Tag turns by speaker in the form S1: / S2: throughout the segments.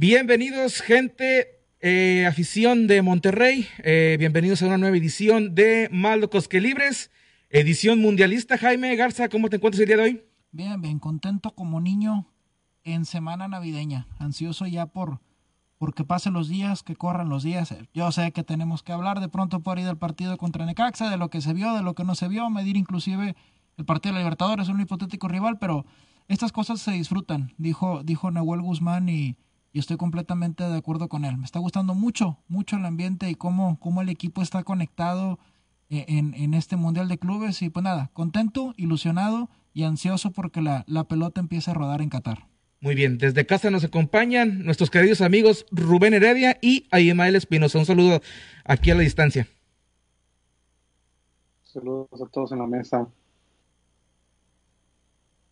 S1: Bienvenidos, gente, eh, afición de Monterrey. Eh, bienvenidos a una nueva edición de Maldocos que Libres, edición mundialista. Jaime Garza, ¿cómo te encuentras el día de hoy?
S2: Bien, bien, contento como niño en semana navideña, ansioso ya por porque pasen los días, que corran los días. Yo sé que tenemos que hablar de pronto por ahí del partido contra Necaxa, de lo que se vio, de lo que no se vio, medir inclusive el partido de la Libertadores, un hipotético rival, pero estas cosas se disfrutan, dijo, dijo Nahuel Guzmán y y estoy completamente de acuerdo con él. Me está gustando mucho, mucho el ambiente y cómo, cómo el equipo está conectado eh, en, en, este Mundial de Clubes. Y pues nada, contento, ilusionado y ansioso porque la, la pelota empieza a rodar en Qatar.
S1: Muy bien, desde casa nos acompañan nuestros queridos amigos Rubén Heredia y Ayemael Espinosa. Un saludo aquí a la distancia.
S3: Saludos a todos en la mesa.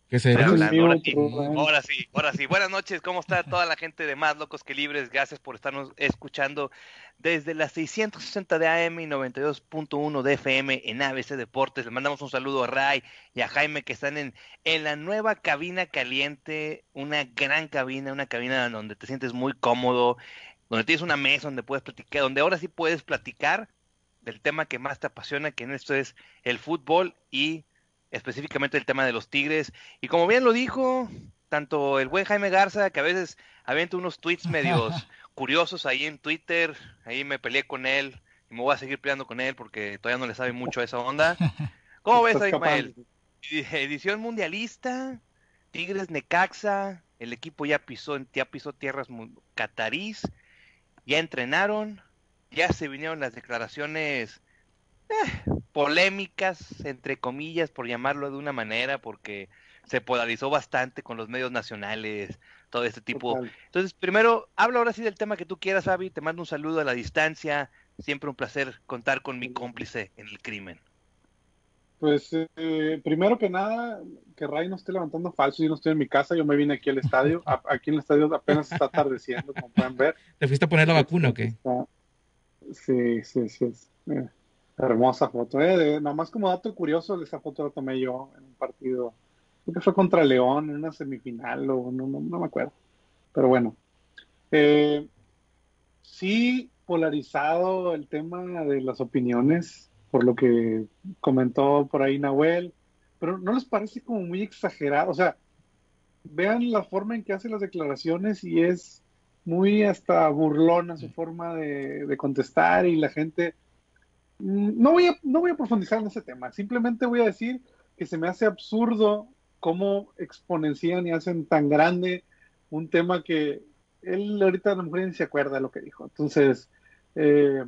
S1: ¿Qué se
S4: ahora, sí, ahora sí, ahora sí. Buenas noches, ¿cómo está toda la gente de Más Locos que Libres? Gracias por estarnos escuchando desde las 660 de AM y 92.1 de FM en ABC Deportes. Le mandamos un saludo a Ray y a Jaime que están en, en la nueva cabina caliente, una gran cabina, una cabina donde te sientes muy cómodo, donde tienes una mesa donde puedes platicar, donde ahora sí puedes platicar del tema que más te apasiona, que en esto es el fútbol y específicamente el tema de los Tigres. Y como bien lo dijo tanto el buen Jaime Garza, que a veces avienta unos tweets medios curiosos ahí en Twitter, ahí me peleé con él y me voy a seguir peleando con él porque todavía no le sabe mucho a esa onda. ¿Cómo ves, Ismael? Edición mundialista, Tigres Necaxa, el equipo ya pisó, ya pisó tierras catarís, ya entrenaron, ya se vinieron las declaraciones eh, polémicas, entre comillas, por llamarlo de una manera, porque se polarizó bastante con los medios nacionales, todo este tipo. Entonces, primero, habla ahora sí del tema que tú quieras, Fabi, te mando un saludo a la distancia, siempre un placer contar con mi cómplice en el crimen.
S3: Pues, eh, primero que nada, que Ray no esté levantando falso, yo no estoy en mi casa, yo me vine aquí al estadio, aquí en el estadio apenas está atardeciendo, como pueden ver.
S1: ¿Te fuiste a poner la vacuna o qué?
S3: Sí, sí, sí. Eh, Hermosa foto, ¿eh? nomás como dato curioso, esa foto la tomé yo en un partido, creo que fue contra León, en una semifinal, o no, no, me acuerdo. Pero bueno, eh, sí polarizado el tema de las opiniones, por lo que comentó por ahí Nahuel, pero ¿no les parece como muy exagerado? O sea, vean la forma en que hace las declaraciones y es muy hasta burlona su forma de contestar y la gente no voy, a, no voy a profundizar en ese tema, simplemente voy a decir que se me hace absurdo cómo exponencian y hacen tan grande un tema que él ahorita a lo mejor ni se acuerda de lo que dijo. Entonces, eh,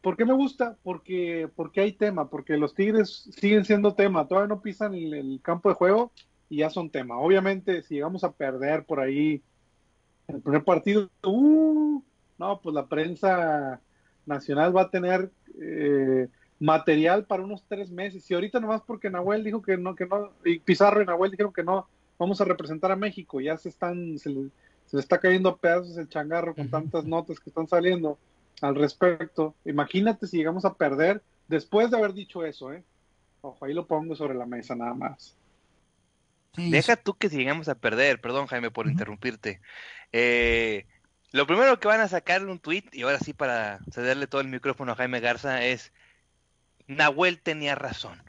S3: ¿por qué me gusta? Porque, porque hay tema, porque los Tigres siguen siendo tema, todavía no pisan el, el campo de juego y ya son tema. Obviamente, si llegamos a perder por ahí el primer partido, uh, no, pues la prensa nacional va a tener eh, material para unos tres meses. Y ahorita nomás porque Nahuel dijo que no, que no, y Pizarro y Nahuel dijeron que no, vamos a representar a México, ya se están, se le, está cayendo a pedazos el changarro con tantas notas que están saliendo al respecto. Imagínate si llegamos a perder después de haber dicho eso, ¿eh? Ojo, ahí lo pongo sobre la mesa nada más.
S4: Deja tú que si llegamos a perder, perdón Jaime por interrumpirte. Eh, lo primero que van a sacar un tweet, y ahora sí para cederle todo el micrófono a Jaime Garza, es Nahuel tenía razón.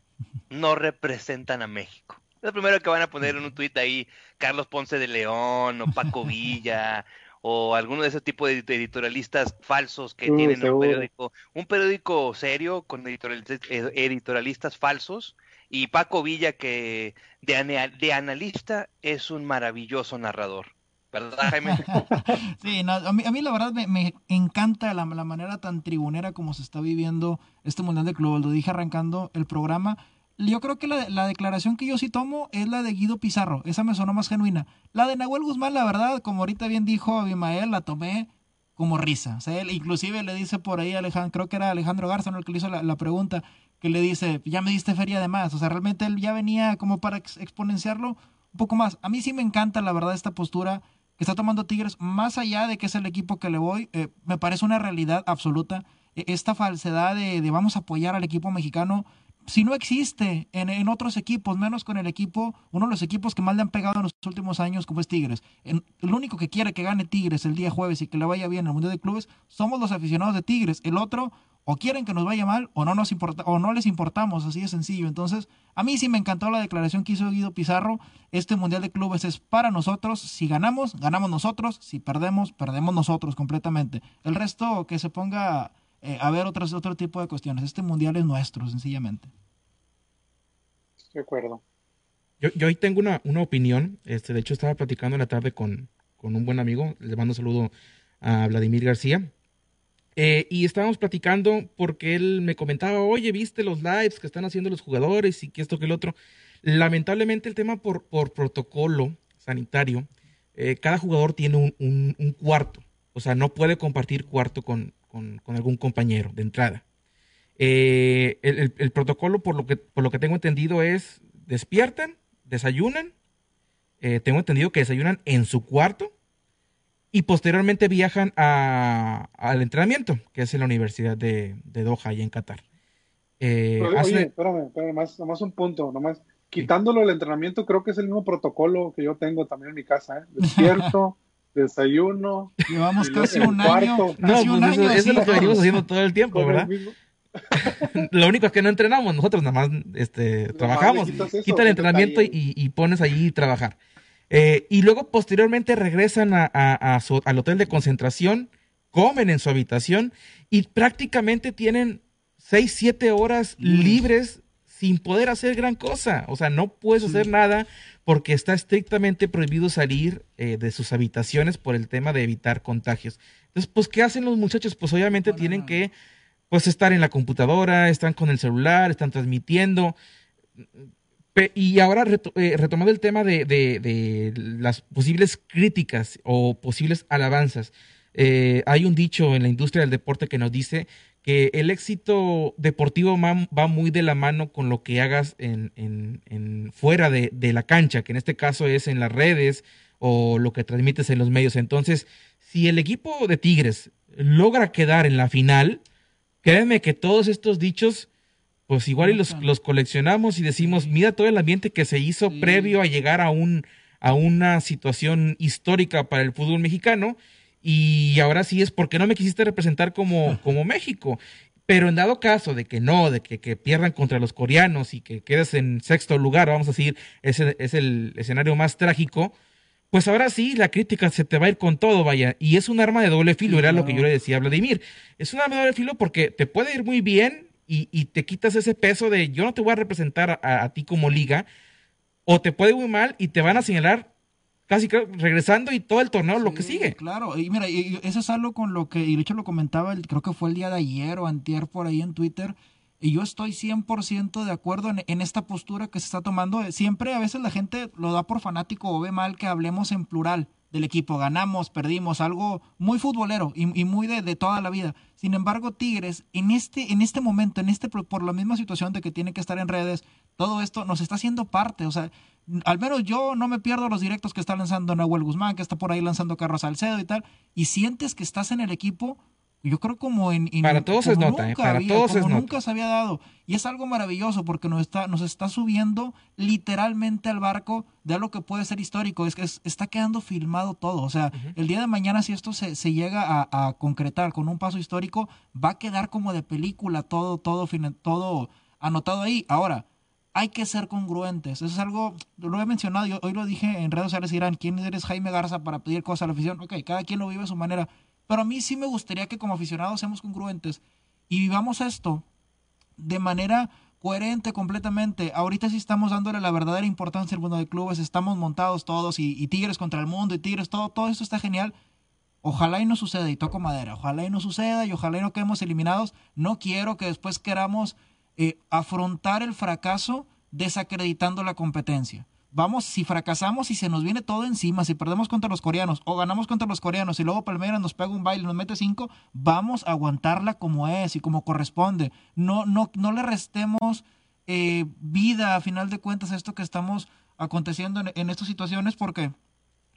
S4: No representan a México. Lo primero que van a poner en un tweet ahí Carlos Ponce de León o Paco Villa o alguno de esos tipos de editorialistas falsos que tienen un periódico, un periódico serio con editorialistas falsos y Paco Villa que de, de analista es un maravilloso narrador. ¿Verdad, Jaime?
S2: sí, a, mí, la verdad me, encanta la, manera tan tribunera como se está viviendo este Mundial de Club. Lo dije arrancando el programa. Yo creo que la, declaración que yo sí tomo es la de Guido Pizarro. Esa me sonó más genuina. La de Nahuel Guzmán, la verdad, como ahorita bien dijo Abimael, la tomé como risa. O sea, él inclusive le dice por ahí a Alejandro, creo que era Alejandro Garza el que le hizo la, pregunta, que le dice, ya me diste feria de más. O sea, realmente él ya venía como para exponenciarlo un poco más. A mí sí me encanta, la verdad, esta postura está tomando Tigres, más allá de que es el equipo que le voy, eh, me parece una realidad absoluta. E, esta falsedad de, vamos a apoyar al equipo mexicano, si no existe en, en, otros equipos, menos con el equipo, uno de los equipos que más le han pegado en los últimos años, como es Tigres. el único que quiere que gane Tigres el día jueves y que le vaya bien en el Mundial de Clubes somos los aficionados de Tigres. El otro, o quieren que nos vaya mal, o no, nos importa, o no les importamos, así de sencillo. Entonces, a mí sí me encantó la declaración que hizo Guido Pizarro. Este Mundial de Clubes es para nosotros. Si ganamos, ganamos nosotros. Si perdemos, perdemos nosotros completamente. El resto, que se ponga eh, a ver otros, otro tipo de cuestiones. Este mundial es nuestro, sencillamente.
S3: De acuerdo.
S1: Yo, yo ahí tengo una, una, opinión. Este, de hecho, estaba platicando en la tarde con, con un buen amigo. Le mando un saludo a Vladimir García. Eh, y estábamos platicando porque él me comentaba, oye, viste los lives que están haciendo los jugadores y que esto que el otro. Lamentablemente el tema por, por protocolo sanitario, eh, cada jugador tiene un, un, cuarto. O sea, no puede compartir cuarto con, con, algún compañero de entrada. Eh, el, protocolo, por lo, que, por lo que tengo entendido, es despiertan, desayunan, tengo entendido que desayunan en su cuarto y posteriormente viajan al entrenamiento, que es en la Universidad de, Doha, y en Qatar.
S3: Eh, oye, espérame, espérame, nomás, un punto, nomás. Quitándolo el entrenamiento, creo que es el mismo protocolo que yo tengo también en mi casa, ¿eh? Despierto, desayuno.
S2: Llevamos casi un año.
S1: No, pues eso, es lo que venimos haciendo todo el tiempo, ¿verdad? lo único es que no entrenamos, nosotros nada más este, trabajamos. Quita el entrenamiento y, pones allí trabajar. Eh, y luego posteriormente regresan a, al hotel de concentración, comen en su habitación y prácticamente tienen 6, 7 horas libres sin poder hacer gran cosa. O sea, no puedes hacer nada porque está estrictamente prohibido salir eh, de sus habitaciones por el tema de evitar contagios. Entonces, pues, ¿qué hacen los muchachos? Pues obviamente tienen que pues estar en la computadora, están con el celular, están transmitiendo. Y ahora eh, retomando el tema de, las posibles críticas o posibles alabanzas, eh, hay un dicho en la industria del deporte que nos dice que el éxito deportivo va muy de la mano con lo que hagas fuera de, de, la cancha, que en este caso es en las redes o lo que transmites en los medios. Entonces, si el equipo de Tigres logra quedar en la final, créeme que todos estos dichos, pues igual y los, los coleccionamos y decimos, mira todo el ambiente que se hizo previo a llegar a, un, a una situación histórica para el fútbol mexicano y ahora sí es porque no me quisiste representar como, como México. Pero en dado caso de que no, de que, que, pierdan contra los coreanos y que quedes en sexto lugar, vamos a decir, ese es el escenario más trágico, pues ahora sí la crítica se te va a ir con todo, vaya. Y es un arma de doble filo, era lo que yo le decía a Vladimir. Es un arma de doble filo porque te puede ir muy bien y, y te quitas ese peso de yo no te voy a representar a, a ti como liga, o te puede muy mal y te van a señalar casi regresando y todo el torneo lo que sigue.
S2: Claro, y mira, eso es algo con lo que, y de hecho lo comentaba, creo que fue el día de ayer o antier por ahí en Twitter, y yo estoy 100% de acuerdo en, esta postura que se está tomando. Siempre a veces la gente lo da por fanático o ve mal que hablemos en plural del equipo. Ganamos, perdimos, algo muy futbolero y, muy de, de, toda la vida. Sin embargo, Tigres, en este, en este momento, en este, por la misma situación de que tiene que estar en redes, todo esto nos está haciendo parte. O sea, al menos yo no me pierdo los directos que está lanzando Nahuel Guzmán, que está por ahí lanzando Carlos Salcedo y tal, y sientes que estás en el equipo, yo creo como en...
S1: para todos es nota, ¿eh? para todos es
S2: nunca se había dado. Y es algo maravilloso porque nos está, nos está subiendo literalmente al barco de algo que puede ser histórico. Es que está quedando filmado todo. O sea, el día de mañana si esto se, se llega a, a, concretar con un paso histórico, va a quedar como de película todo, todo, todo anotado ahí. Ahora, hay que ser congruentes. Eso es algo, lo he mencionado, yo hoy lo dije en redes sociales, dirán, ¿quién eres Jaime Garza para pedir cosas a la afición? Ok, cada quien lo vive a su manera, pero a mí sí me gustaría que como aficionados seamos congruentes y vivamos esto de manera coherente completamente. Ahorita sí estamos dándole la verdadera importancia al mundo de clubes, estamos montados todos y, Tigres contra el mundo y Tigres, todo, todo esto está genial. Ojalá y no suceda, y toco madera, ojalá y no suceda y ojalá y no quedemos eliminados. No quiero que después queramos eh, afrontar el fracaso desacreditando la competencia. Vamos, si fracasamos y se nos viene todo encima, si perdemos contra los coreanos o ganamos contra los coreanos y luego Palmeiras nos pega un baile y nos mete cinco, vamos a aguantarla como es y como corresponde. No, no, no le restemos eh, vida a final de cuentas a esto que estamos aconteciendo en, en estas situaciones porque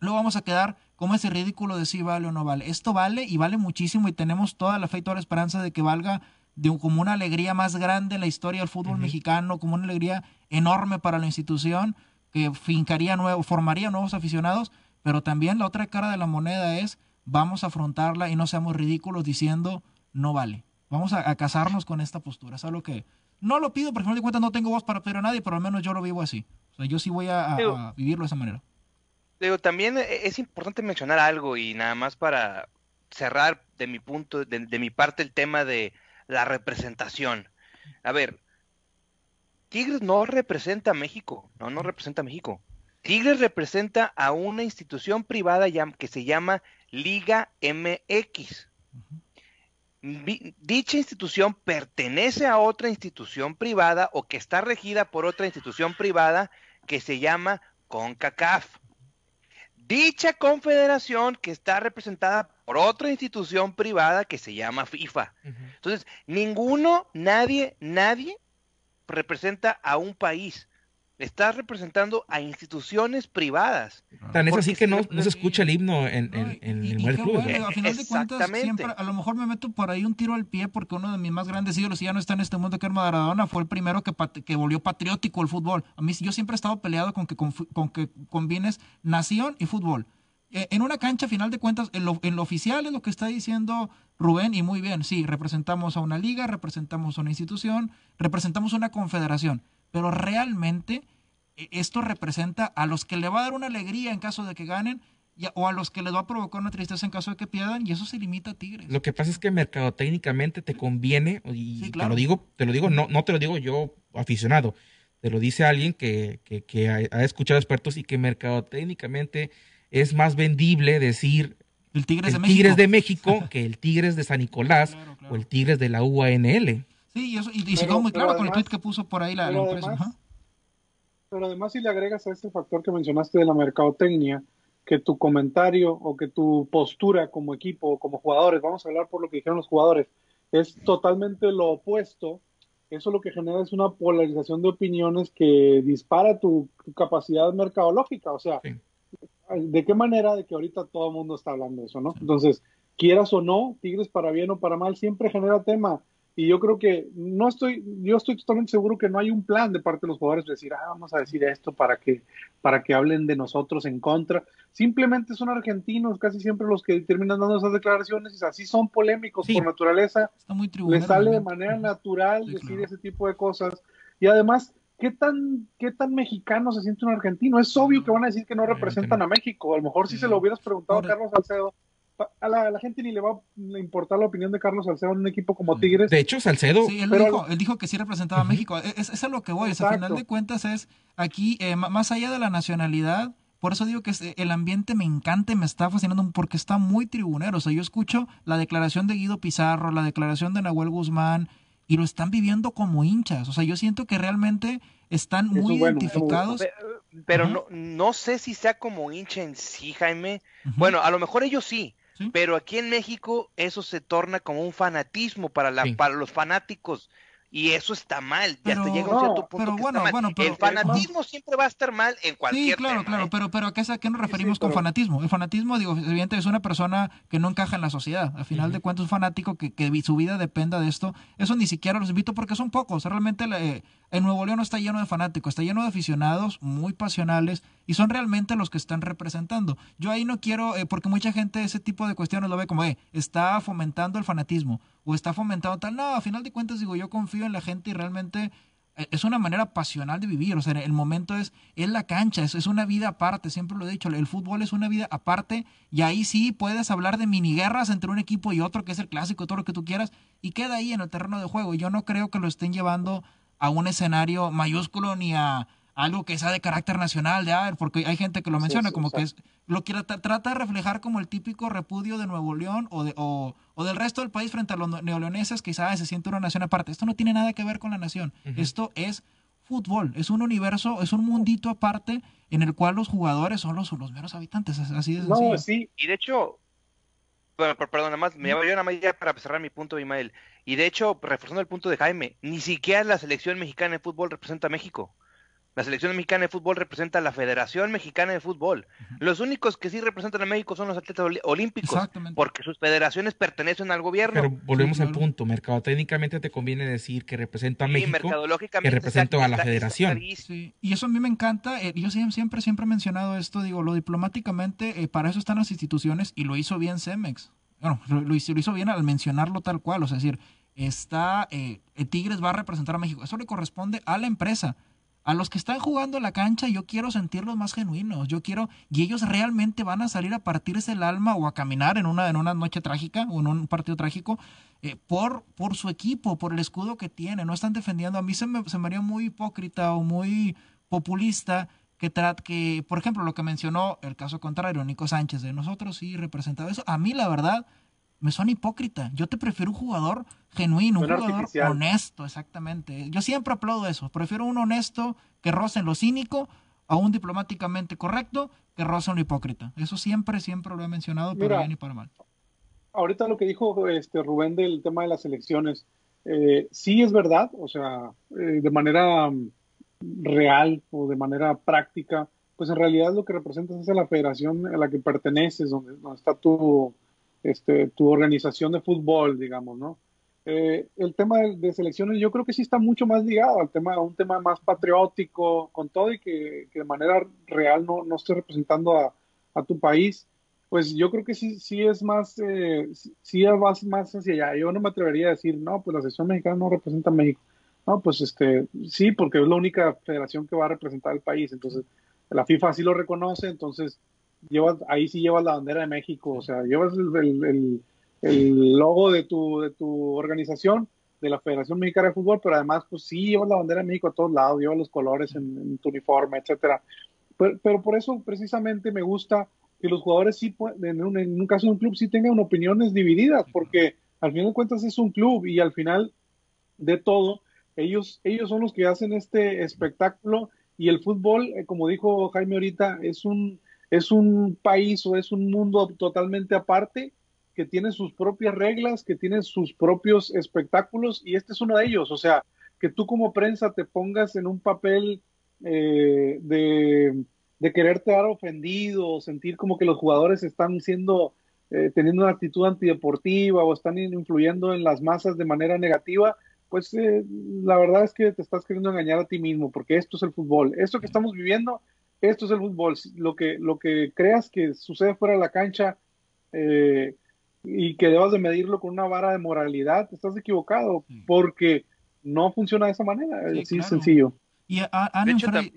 S2: luego vamos a quedar como ese ridículo de si vale o no vale. Esto vale y vale muchísimo y tenemos toda la fe y toda la esperanza de que valga de como una alegría más grande en la historia del fútbol mexicano, como una alegría enorme para la institución que fincaría nuevo, formaría nuevos aficionados, pero también la otra cara de la moneda es vamos a afrontarla y no seamos ridículos diciendo no vale. Vamos a, casarnos con esta postura. Es algo que no lo pido, porque al final de cuentas no tengo voz para pedir a nadie, pero al menos yo lo vivo así. O sea, yo sí voy a, vivirlo de esa manera.
S4: Digo, también es importante mencionar algo y nada más para cerrar de mi punto, de, de mi parte el tema de la representación. A ver, Tigres no representa a México, no, no representa a México. Tigres representa a una institución privada que se llama Liga MX. Dicha institución pertenece a otra institución privada o que está regida por otra institución privada que se llama CONCACAF. Dicha confederación que está representada por otra institución privada que se llama FIFA. Entonces, ninguno, nadie, nadie representa a un país estás representando a instituciones privadas.
S1: Tan es así que no, se escucha el himno en, el club.
S2: a final de cuentas, siempre, a lo mejor me meto por ahí un tiro al pie porque uno de mis más grandes ídolos ya no está en este mundo que es Maradona, fue el primero que, que volvió patriótico el fútbol. A mí yo siempre he estado peleado con que, con, que combines nación y fútbol. E, en una cancha, a final de cuentas, en lo, en lo oficial es lo que está diciendo Rubén, y muy bien, sí, representamos a una liga, representamos a una institución, representamos a una confederación, pero realmente e, esto representa a los que le va a dar una alegría en caso de que ganen o a los que les va a provocar una tristeza en caso de que pierdan y eso se limita a Tigres.
S1: Lo que pasa es que mercadotécnicamente te conviene y te lo digo, te lo digo, no, no te lo digo yo aficionado, te lo dice alguien que, que, ha, escuchado expertos y que mercadotécnicamente es más vendible decir
S2: el Tigres,
S1: de, México. que el Tigres de San Nicolás o el Tigres de la UANL.
S2: Sí, y, eso, y, se quedó muy claro con el tweet que puso por ahí la, empresa
S3: pero además si le agregas a ese factor que mencionaste de la mercadotecnia, que tu comentario o que tu postura como equipo o como jugadores, vamos a hablar por lo que dijeron los jugadores, es totalmente lo opuesto, eso lo que genera es una polarización de opiniones que dispara tu, capacidad mercadológica, o sea, ¿de qué manera de que ahorita todo el mundo está hablando de eso, no? Entonces, quieras o no, Tigres para bien o para mal siempre genera tema y yo creo que no estoy, yo estoy totalmente seguro que no hay un plan de parte de los jugadores de decir, ah, vamos a decir esto para que, para que hablen de nosotros en contra. Simplemente son argentinos, casi siempre los que terminan dando esas declaraciones, y así son polémicos por naturaleza. Está muy Les sale de manera natural decir ese tipo de cosas. Y además, ¿qué tan, qué tan mexicano se siente un argentino? Es obvio que van a decir que no representan a México. A lo mejor si se lo hubieras preguntado a Carlos Salcedo, a la, gente ni le va a importar la opinión de Carlos Salcedo en un equipo como Tigres.
S1: De hecho, Salcedo.
S2: Sí, él, dijo, él dijo que sí representaba a México. Es, es, a lo que voy. O al final de cuentas, es aquí, eh, más allá de la nacionalidad, por eso digo que el ambiente me encanta y me está fascinando porque está muy tribunero. O sea, yo escucho la declaración de Guido Pizarro, la declaración de Nahuel Guzmán, y lo están viviendo como hinchas. O sea, yo siento que realmente están muy identificados.
S4: Pero, no, no sé si sea como hincha en sí, Jaime. Bueno, a lo mejor ellos sí, pero aquí en México eso se torna como un fanatismo para, la, para los fanáticos y eso está mal, ya te llega un cierto punto que está mal. el fanatismo siempre va a estar mal en cualquier
S2: Sí, claro, claro,
S4: ¿eh?
S2: pero, pero ¿a qué, qué nos referimos con fanatismo? El fanatismo, digo, evidentemente es una persona que no encaja en la sociedad. Al final de cuentas, un fanático que, que, su vida dependa de esto, eso ni siquiera los invito porque son pocos. Realmente eh, en Nuevo León está lleno de fanáticos, está lleno de aficionados muy pasionales y son realmente los que están representando. Yo ahí no quiero, eh, porque mucha gente ese tipo de cuestiones lo ve como, eh, está fomentando el fanatismo o está fomentando tal. No, a final de cuentas digo, yo confío en la gente y realmente eh, es una manera pasional de vivir, o sea, el momento es, es la cancha, es, es una vida aparte, siempre lo he dicho, el fútbol es una vida aparte y ahí sí puedes hablar de miniguerras entre un equipo y otro, que es el clásico, todo lo que tú quieras, y queda ahí en el terreno de juego. Yo no creo que lo estén llevando a un escenario mayúsculo ni a algo que sea de carácter nacional, de ver, porque hay gente que lo menciona como que es, lo quiere trata de reflejar como el típico repudio de Nuevo León o, de, o, del resto del país frente a los neoleoneses que se siente una nación aparte. Esto no tiene nada que ver con la nación. Esto es fútbol, es un universo, es un mundito aparte en el cual los jugadores son los, los meros habitantes, así de sencillo.
S4: sí. Y de hecho, bueno, perdón, nada más, me voy a una ya para cerrar mi punto, Imael. Y de hecho, reforzando el punto de Jaime, ni siquiera la selección mexicana de fútbol representa a México. La selección mexicana de fútbol representa a la Federación Mexicana de Fútbol. Los únicos que sí representan a México son los atletas olímpicos, porque sus federaciones pertenecen al gobierno.
S1: Pero volvemos al punto, mercadotécnicamente te conviene decir que representa a México, que representa a la federación.
S2: y eso a mí me encanta, eh, yo siempre, siempre he mencionado esto, digo, lo diplomáticamente, eh, para eso están las instituciones y lo hizo bien Cemex. Bueno, lo, hizo, lo hizo bien al mencionarlo tal cual, o sea, es decir, está, eh, Tigres va a representar a México, eso le corresponde a la empresa a los que están jugando la cancha yo quiero sentirlos más genuinos, yo quiero, y ellos realmente van a salir a partirse el alma o a caminar en una, en una noche trágica o en un partido trágico eh, por, por su equipo, por el escudo que tiene, no están defendiendo. A mí se me, se me haría muy hipócrita o muy populista que, que, por ejemplo, lo que mencionó el caso contrario, Nico Sánchez, de nosotros sí representaba eso. A mí la verdad me suena hipócrita. Yo te prefiero un jugador genuino, un jugador honesto, exactamente. Yo siempre aplaudo eso. Prefiero un honesto que roce en lo cínico a un diplomáticamente correcto que roce en lo hipócrita. Eso siempre, siempre lo he mencionado, para bien y para mal.
S3: Ahorita lo que dijo este Rubén del tema de las elecciones, eh, sí es verdad, o sea, eh, de manera mm, real o de manera práctica, pues en realidad lo que representas es a la federación a la que perteneces, donde está tu este, tu organización de fútbol, digamos, ¿no? Eh, el tema de, selecciones yo creo que sí está mucho más ligado al tema, a un tema más patriótico, con todo y que, de manera real no, no esté representando a, tu país, pues yo creo que sí, sí es más, eh, sí vas más hacia allá. Yo no me atrevería a decir, no, pues la selección mexicana no representa a México. No, pues este, sí, porque es la única federación que va a representar al país. Entonces, la FIFA así lo reconoce, entonces llevas, ahí sí llevas la bandera de México, o sea, llevas el, el, logo de tu, de tu organización, de la Federación Mexicana de Fútbol, pero además, pues sí llevas la bandera de México a todos lados, llevas los colores en, tu uniforme, etcétera. Pero, por eso precisamente me gusta que los jugadores sí, en un, en un caso de un club, sí tengan opiniones divididas, porque al final de cuentas es un club y al final de todo, ellos, ellos son los que hacen este espectáculo y el fútbol, eh, como dijo Jaime ahorita, es un, es un país o es un mundo totalmente aparte que tiene sus propias reglas, que tiene sus propios espectáculos y este es uno de ellos. O sea, que tú como prensa te pongas en un papel eh, de, quererte dar ofendido o sentir como que los jugadores están siendo, eh, teniendo una actitud antideportiva o están influyendo en las masas de manera negativa, pues eh, la verdad es que te estás queriendo engañar a ti mismo, porque esto es el fútbol. Esto que estamos viviendo esto es el fútbol. Lo que, lo que creas que sucede fuera de la cancha eh, y que debas de medirlo con una vara de moralidad, estás equivocado, porque no funciona de esa manera. es sencillo.
S2: Y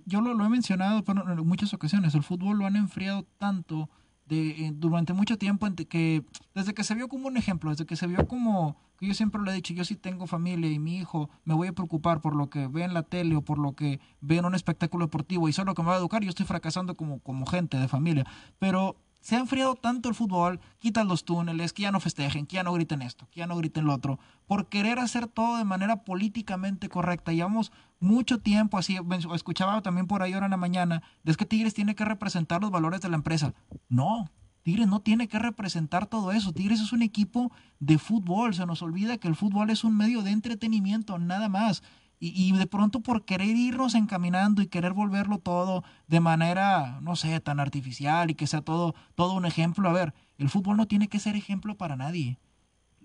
S2: yo lo, he mencionado en muchas ocasiones, el fútbol lo han enfriado tanto de, eh, durante mucho tiempo que desde que se vio como un ejemplo, desde que se vio como que yo siempre lo he dicho, yo sí tengo familia y mi hijo me voy a preocupar por lo que ve en la tele o por lo que ve en un espectáculo deportivo y solo que me va a educar, yo estoy fracasando como, como gente de familia. Pero se ha enfriado tanto el fútbol, quitan los túneles, que ya no festejen, que ya no griten esto, que ya no griten lo otro, por querer hacer todo de manera políticamente correcta. Llevamos mucho tiempo así, escuchaba también por ahí ahora en la mañana, es que Tigres tiene que representar los valores de la empresa. No, Tigres no tiene que representar todo eso. Tigres es un equipo de fútbol. Se nos olvida que el fútbol es un medio de entretenimiento, nada más. Y, de pronto por querer irnos encaminando y querer volverlo todo de manera, no sé, tan artificial y que sea todo, todo un ejemplo. A ver, el fútbol no tiene que ser ejemplo para nadie.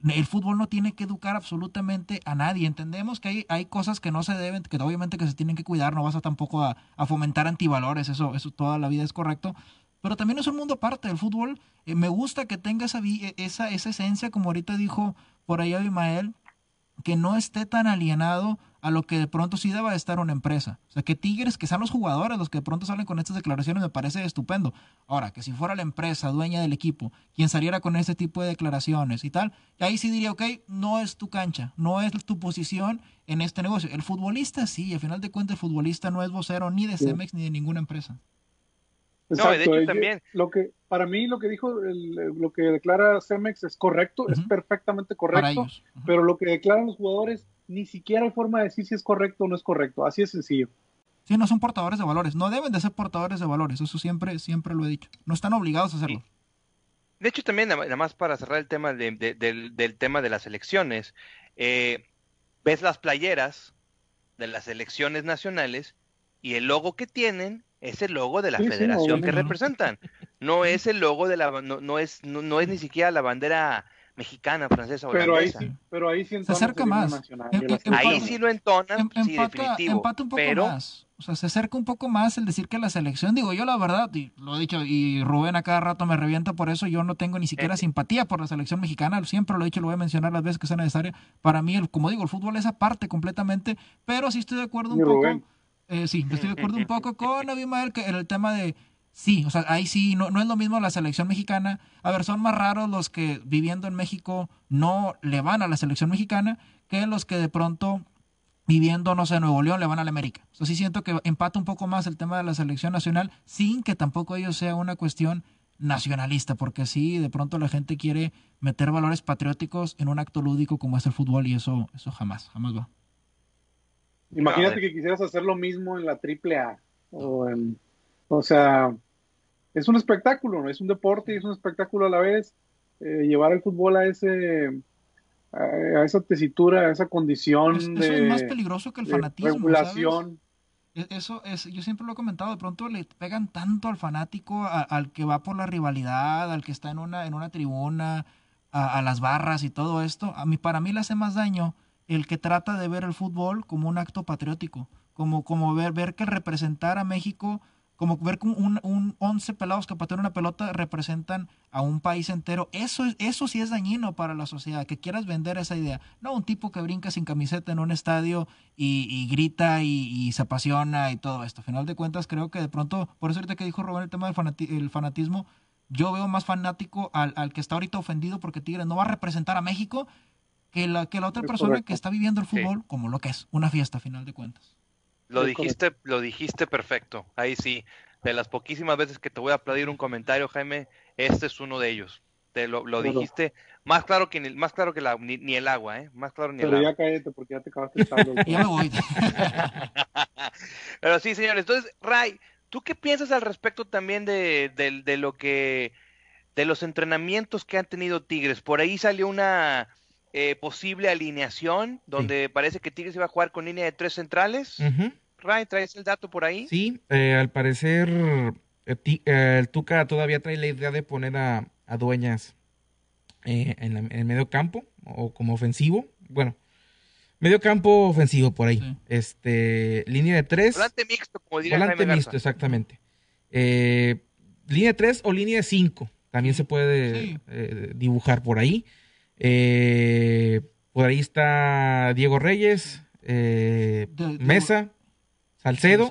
S2: El fútbol no tiene que educar absolutamente a nadie. Entendemos que hay, hay cosas que no se deben, que obviamente que se tienen que cuidar. No vas a tampoco a, fomentar antivalores. Eso, eso toda la vida es correcto pero también es un mundo aparte del fútbol. Eh, me gusta que tenga esa, e, esa, esa esencia, como ahorita dijo por ahí Abimael, que no esté tan alienado a lo que de pronto sí deba de estar una empresa. O sea, que Tigres, que sean los jugadores los que de pronto salen con estas declaraciones, me parece estupendo. Ahora, que si fuera la empresa dueña del equipo quien saliera con ese tipo de declaraciones y tal, ahí sí diría, ok, no es tu cancha, no es tu posición en este negocio. El futbolista sí, al final de cuentas el futbolista no es vocero ni de Cemex ni de ninguna empresa.
S3: Exacto. No, de hecho también. Lo que, para mí lo que dijo, lo que declara Cemex es correcto, es perfectamente correcto, pero lo que declaran los jugadores ni siquiera hay forma de decir si es correcto o no es correcto, así es sencillo.
S2: Sí, no son portadores de valores, no deben de ser portadores de valores, eso siempre, siempre lo he dicho, no están obligados a hacerlo.
S4: De hecho también, nada más para cerrar el tema del, tema de las elecciones, eh, ves las playeras de las elecciones nacionales y el logo que tienen es el logo de la federación que representan. No es el logo de la no, no es no, es ni siquiera la bandera mexicana, francesa o
S3: pero ahí sí, pero ahí sí
S2: se acerca más.
S4: Em, em, ahí sí lo entonan,
S2: em,
S4: sí, definitivo.
S2: Empata un poco más. O sea, se acerca un poco más el decir que la selección, digo yo la verdad, y lo he dicho, y Rubén a cada rato me revienta por eso, yo no tengo ni siquiera simpatía por la selección mexicana, siempre lo he dicho, lo voy a mencionar las veces que sea necesario. Para mí, el, como digo, el fútbol es aparte completamente, pero sí estoy de acuerdo un poco. Eh, sí, estoy de acuerdo un poco con Abimael que en el tema de Sí, o sea, ahí sí, no, no es lo mismo la selección mexicana. A ver, son más raros los que viviendo en México no le van a la selección mexicana que los que de pronto viviendo, no sé, en Nuevo León le van a la América. O sea, sí siento que empata un poco más el tema de la selección nacional sin que tampoco ello sea una cuestión nacionalista, porque sí, de pronto la gente quiere meter valores patrióticos en un acto lúdico como es el fútbol y eso, eso jamás, jamás va.
S3: Imagínate que quisieras hacer lo mismo en la triple A o en o sea, es un espectáculo, es un deporte y es un espectáculo a la vez. Eh, llevar el fútbol a ese a, esa tesitura, a esa condición
S2: de, eso es más peligroso que el fanatismo.
S3: Regulación.
S2: E, eso es, yo siempre lo he comentado, de pronto le pegan tanto al fanático, al que va por la rivalidad, al que está en una, en una tribuna, a, las barras y todo esto. A mí, para mí le hace más daño el que trata de ver el fútbol como un acto patriótico, como, como ver, ver que representar a México como ver que un, un 11 pelados que patean una pelota representan a un país entero. Eso, eso sí es dañino para la sociedad, que quieras vender esa idea. No un tipo que brinca sin camiseta en un estadio y, grita y, se apasiona y todo esto. A final de cuentas, creo que de pronto, por eso ahorita que dijo Rubén el tema del fanatismo, yo veo más fanático al, al, que está ahorita ofendido porque Tigres no va a representar a México que la, que la otra persona que está viviendo el fútbol como lo que es, una fiesta a final de cuentas.
S4: Lo dijiste, lo dijiste perfecto. Ahí sí. De las poquísimas veces que te voy a aplaudir un comentario, Jaime, este es uno de ellos. Te lo, dijiste más claro que ni, más claro que la, ni, el agua, ¿eh? Más claro ni
S3: Pero
S4: el
S3: ya cállate porque ya te acabaste el
S2: Ya me voy.
S4: Pero sí, señores. Entonces, Ray, ¿tú qué piensas al respecto también de, de lo que de los entrenamientos que han tenido Tigres? Por ahí salió una eh, posible alineación, donde parece que Tigres iba a jugar con línea de tres centrales. Ray, ¿traes el dato por ahí?
S1: Sí, eh, al parecer eh, el Tuca todavía trae la idea de poner a, Dueñas en, el medio campo o como ofensivo. Bueno, medio campo ofensivo por ahí. Este, línea de tres.
S4: Volante mixto, como diría
S1: Volante mixto, exactamente. línea de tres o línea de cinco. También se puede dibujar por ahí. Eh, por ahí está Diego Reyes, eh, Mesa, Salcedo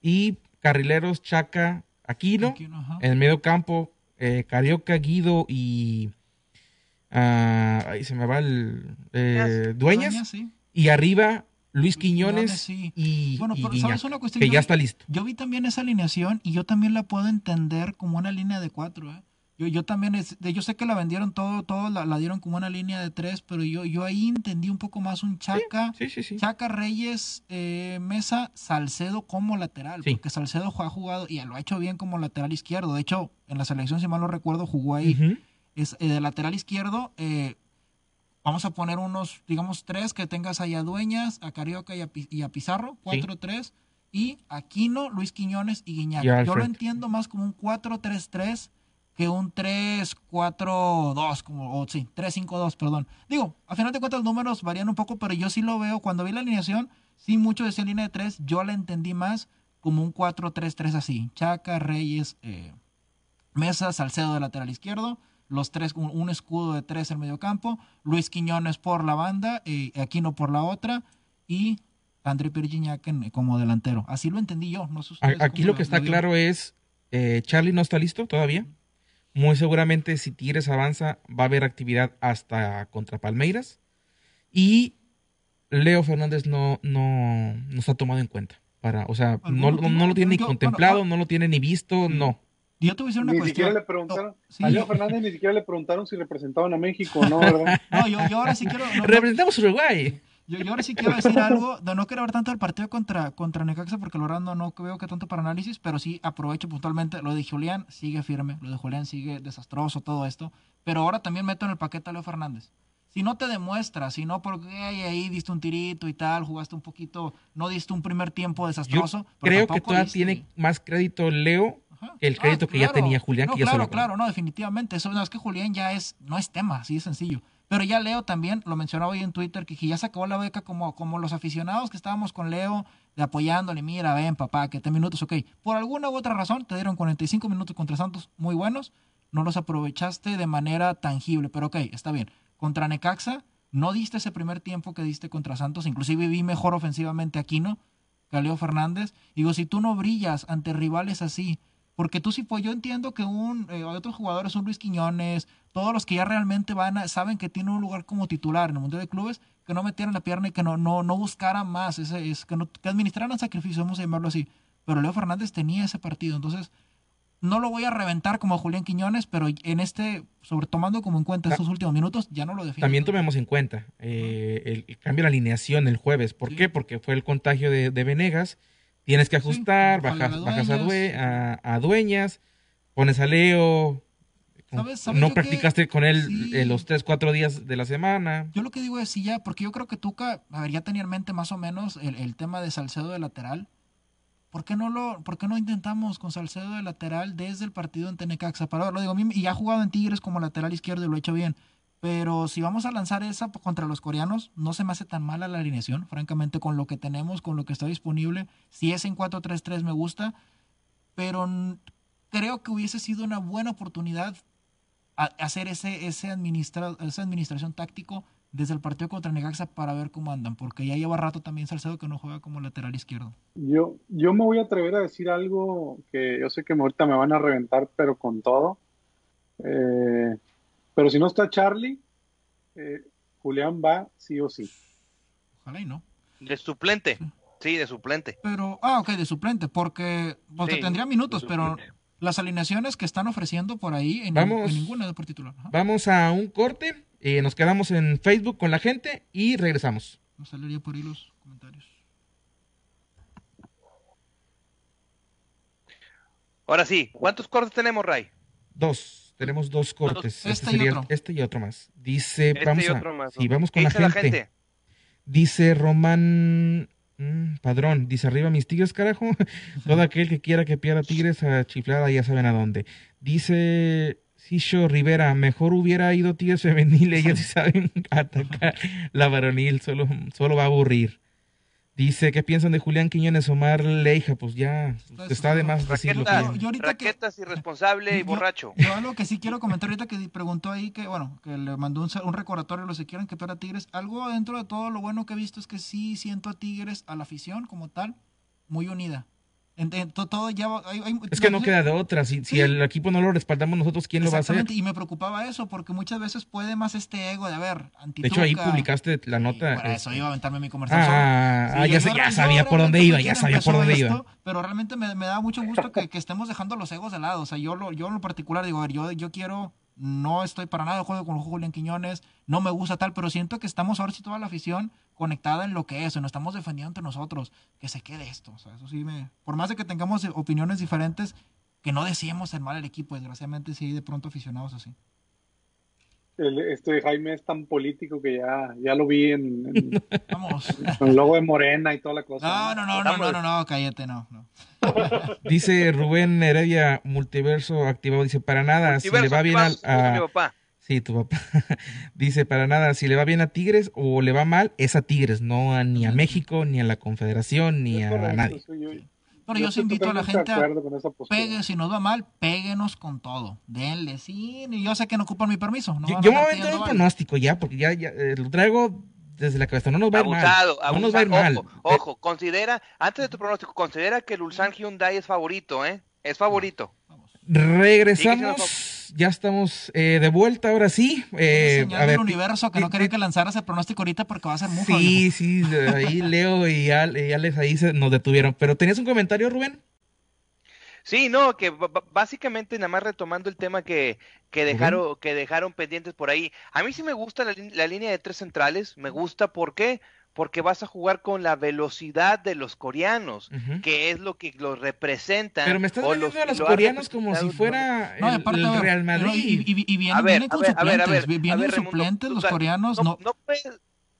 S1: y Carrileros Chaca Aquino. en el medio campo, eh, Carioca, Guido y. Ah, ahí se me va el. Eh, Dueñas. Y arriba Luis Quiñones y, bueno, que ya está listo.
S2: Yo vi también esa alineación y yo también la puedo entender como una línea de cuatro. ¿eh? Yo, yo también, es, yo sé que la vendieron todo, todo la, dieron como una línea de tres, pero yo, yo ahí entendí un poco más un Chaca, Chaca Reyes, eh, Mesa, Salcedo como lateral, porque Salcedo ha jugado y lo ha hecho bien como lateral izquierdo. De hecho, en la selección, si mal no recuerdo, jugó ahí. Es eh, de lateral izquierdo, eh, vamos a poner unos, digamos, tres que tengas ahí a Dueñas, a Carioca y a, y a Pizarro, cuatro, tres, y Aquino, Luis Quiñones y Guiñac. Yo lo entiendo más como un 4-3-3 que un 3-4-2, como, o sí, 3-5-2, perdón. Digo, a final de cuentas los números varían un poco, pero yo sí lo veo, cuando vi la alineación, sí mucho de esa línea de 3, yo la entendí más como un 4-3-3 así. Chaca, Reyes, eh, Mesa, Salcedo de lateral izquierdo, los tres, un, escudo de tres en medio campo, Luis Quiñones por la banda, eh, Aquino por la otra, y André Pirgignac como delantero. Así lo entendí yo. No
S1: Aquí lo que está claro es, eh, Charlie no está listo todavía. Muy seguramente si Tigres avanza va a haber actividad hasta contra Palmeiras. Y Leo Fernández no, no, no está tomado en cuenta. Para, o sea, no, no, lo tiene ni contemplado, no lo tiene ni visto, no.
S2: Yo te voy a decir una
S3: ni Siquiera le preguntaron, a Leo Fernández ni siquiera le preguntaron si representaban a México, ¿no? ¿verdad?
S2: no, yo, yo ahora sí quiero.
S1: Representamos Uruguay.
S2: Yo, ahora sí quiero decir algo, de no quiero ver tanto el partido contra, contra Necaxa, porque lo verdad no, veo que tanto para análisis, pero sí aprovecho puntualmente. Lo de Julián sigue firme, lo de Julián sigue desastroso, todo esto. Pero ahora también meto en el paquete a Leo Fernández. si no te demuestras, si no porque ahí diste un tirito y tal, jugaste un poquito, no diste un primer tiempo desastroso.
S1: creo que todavía tiene más crédito Leo que el crédito que ya tenía Julián.
S2: No, claro, claro, no, definitivamente. Eso no es que Julián ya es, no es tema, así de sencillo. Pero ya Leo también, lo mencionaba hoy en Twitter, que ya se acabó la beca como, como los aficionados que estábamos con Leo, de apoyándole, mira, ven papá, que te minutos, ok. Por alguna u otra razón te dieron 45 minutos contra Santos muy buenos, no los aprovechaste de manera tangible, pero ok, está bien contra Necaxa, no diste ese primer tiempo que diste contra Santos, inclusive vi mejor ofensivamente a Aquino que a Leo Fernández. Digo, si tú no brillas ante rivales así, porque tú sí, pues yo entiendo que un, eh, otros jugadores, un Luis Quiñones, todos los que ya realmente van saben que tiene un lugar como titular en el Mundial de Clubes, que no metieran la pierna y que no, no, no buscaran más, ese, es, que, no, que administraran sacrificio, vamos a llamarlo así. Pero Leo Fernández tenía ese partido, entonces no lo voy a reventar como Julián Quiñones, pero en este, sobre tomando como en cuenta estos últimos minutos, ya no lo defiendo.
S1: También tomemos en cuenta eh, el, cambio de alineación el jueves. ¿Por qué? Porque fue el contagio de, Venegas. Tienes que ajustar, bajas, a, dueñas, pones a Leo. No practicaste con él eh, los tres, cuatro días de la semana.
S2: Yo lo que digo es sí ya, porque yo creo que Tuca, a ver, ya tenía en mente más o menos el, el tema de Salcedo de lateral ¿Por qué no lo, por qué no intentamos con Salcedo de lateral desde el partido en Tenecaxa? Para lo digo, y ha jugado en Tigres como lateral izquierdo y lo ha hecho bien. Pero si vamos a lanzar esa contra los coreanos, no se me hace tan mala la alineación, francamente, con lo que tenemos, con lo que está disponible. Si es en 4-3-3 me gusta, pero creo que hubiese sido una buena oportunidad hacer ese, ese administra, esa administración táctico desde el partido contra Necaxa para ver cómo andan, porque ya lleva rato también Salcedo que no juega como lateral izquierdo.
S3: Yo, yo me voy a atrever a decir algo que yo sé que ahorita me van a reventar, pero con todo. Eh, pero si no está Charlie, eh, Julián va sí o sí.
S2: Ojalá y no.
S4: De suplente. Sí. de suplente.
S2: Pero, ah, ok, de suplente, porque, porque tendría minutos, pero las alineaciones que están ofreciendo por ahí en, ninguna de por titular.
S1: Vamos a un corte eh, nos quedamos en Facebook con la gente y regresamos.
S2: Vamos a leer por ahí los comentarios.
S4: Ahora sí, ¿cuántos cortes tenemos, Ray?
S1: Dos, tenemos dos cortes. Este, este sería y otro. este y otro más. Dice, este vamos, a, vamos con la gente. Dice Román mm, Padrón, dice arriba mis tigres, carajo. Todo aquel que quiera que pierda tigres a chiflada ya saben a dónde. Dice Cisho Rivera, mejor hubiera ido Tigres Femenil, ellos saben atacar. La varonil solo, solo va a aburrir. Dice, ¿qué piensan de Julián Quiñones, Omar Leija? Pues ya, está de más decirlo.
S4: Raquetas, irresponsable y borracho.
S2: Yo, algo que sí quiero comentar ahorita que preguntó ahí, que bueno, que le mandó un, recordatorio, los que quieran que para Tigres. Algo dentro de todo lo bueno que he visto es que sí siento a Tigres, a la afición como tal, muy unida todo ya
S1: es que no queda de otra. Si, si, el equipo no lo respaldamos nosotros, ¿quién lo va a hacer?
S2: Y me preocupaba eso, porque muchas veces puede más este ego de, haber
S1: De hecho, ahí publicaste la nota.
S2: Por eso iba a aventarme mi conversación.
S1: Ah, ah ya, sabía por dónde iba, ya sabía por dónde iba.
S2: Pero realmente me, da mucho gusto que, estemos dejando los egos de lado. O sea, yo, lo, yo en lo particular digo, a ver, yo, yo quiero no estoy para nada de juego con Julián Quiñones, no me gusta tal, pero siento que estamos ahora sí toda la afición conectada en lo que es, nos estamos defendiendo entre nosotros, que se quede esto, o sea, eso sí me, por más de que tengamos opiniones diferentes, que no decíamos el mal al equipo, desgraciadamente sí de pronto aficionados así.
S3: El, este Jaime es tan político que ya, ya lo vi en, el logo de Morena y toda la cosa.
S2: No, no, no, no, no, no, no, cállate, no. no.
S1: dice Rubén Heredia, multiverso activado, dice, para nada, si le va bien al... A, Sí, tu papá. Dice, para nada, si le va bien a Tigres o le va mal, es a Tigres, no a, ni a México, ni a la Confederación, ni a, nadie.
S2: Pero yo, sí invito a la gente a pegue, si nos va mal, péguenos con todo. Denle, sí, yo sé que no ocupan mi permiso.
S1: yo, me voy a entrar un pronóstico ya, porque ya, ya eh, lo traigo desde la cabeza, no nos va a ir mal. No nos va a ir mal.
S4: Ojo, considera, antes de tu pronóstico, considera que el Ulsan Hyundai es favorito, ¿eh? Es favorito.
S1: Regresamos ya estamos eh, de vuelta ahora sí.
S2: Eh, a ver, universo que no quería que lanzaras el pronóstico ahorita porque va a ser muy
S1: Sí, sí, ahí Leo y, Alex ahí se nos detuvieron. Pero ¿tenías un comentario, Rubén?
S4: Sí, no, que básicamente nada más retomando el tema que, que dejaron, que dejaron pendientes por ahí. A mí sí me gusta la, línea de tres centrales, me gusta, ¿por qué? porque vas a jugar con la velocidad de los coreanos, que es lo que los representan.
S1: Pero me estás vendiendo a los coreanos como si fuera el, Real Madrid.
S2: Y, vienen, con suplentes, vienen suplentes los coreanos. No, no,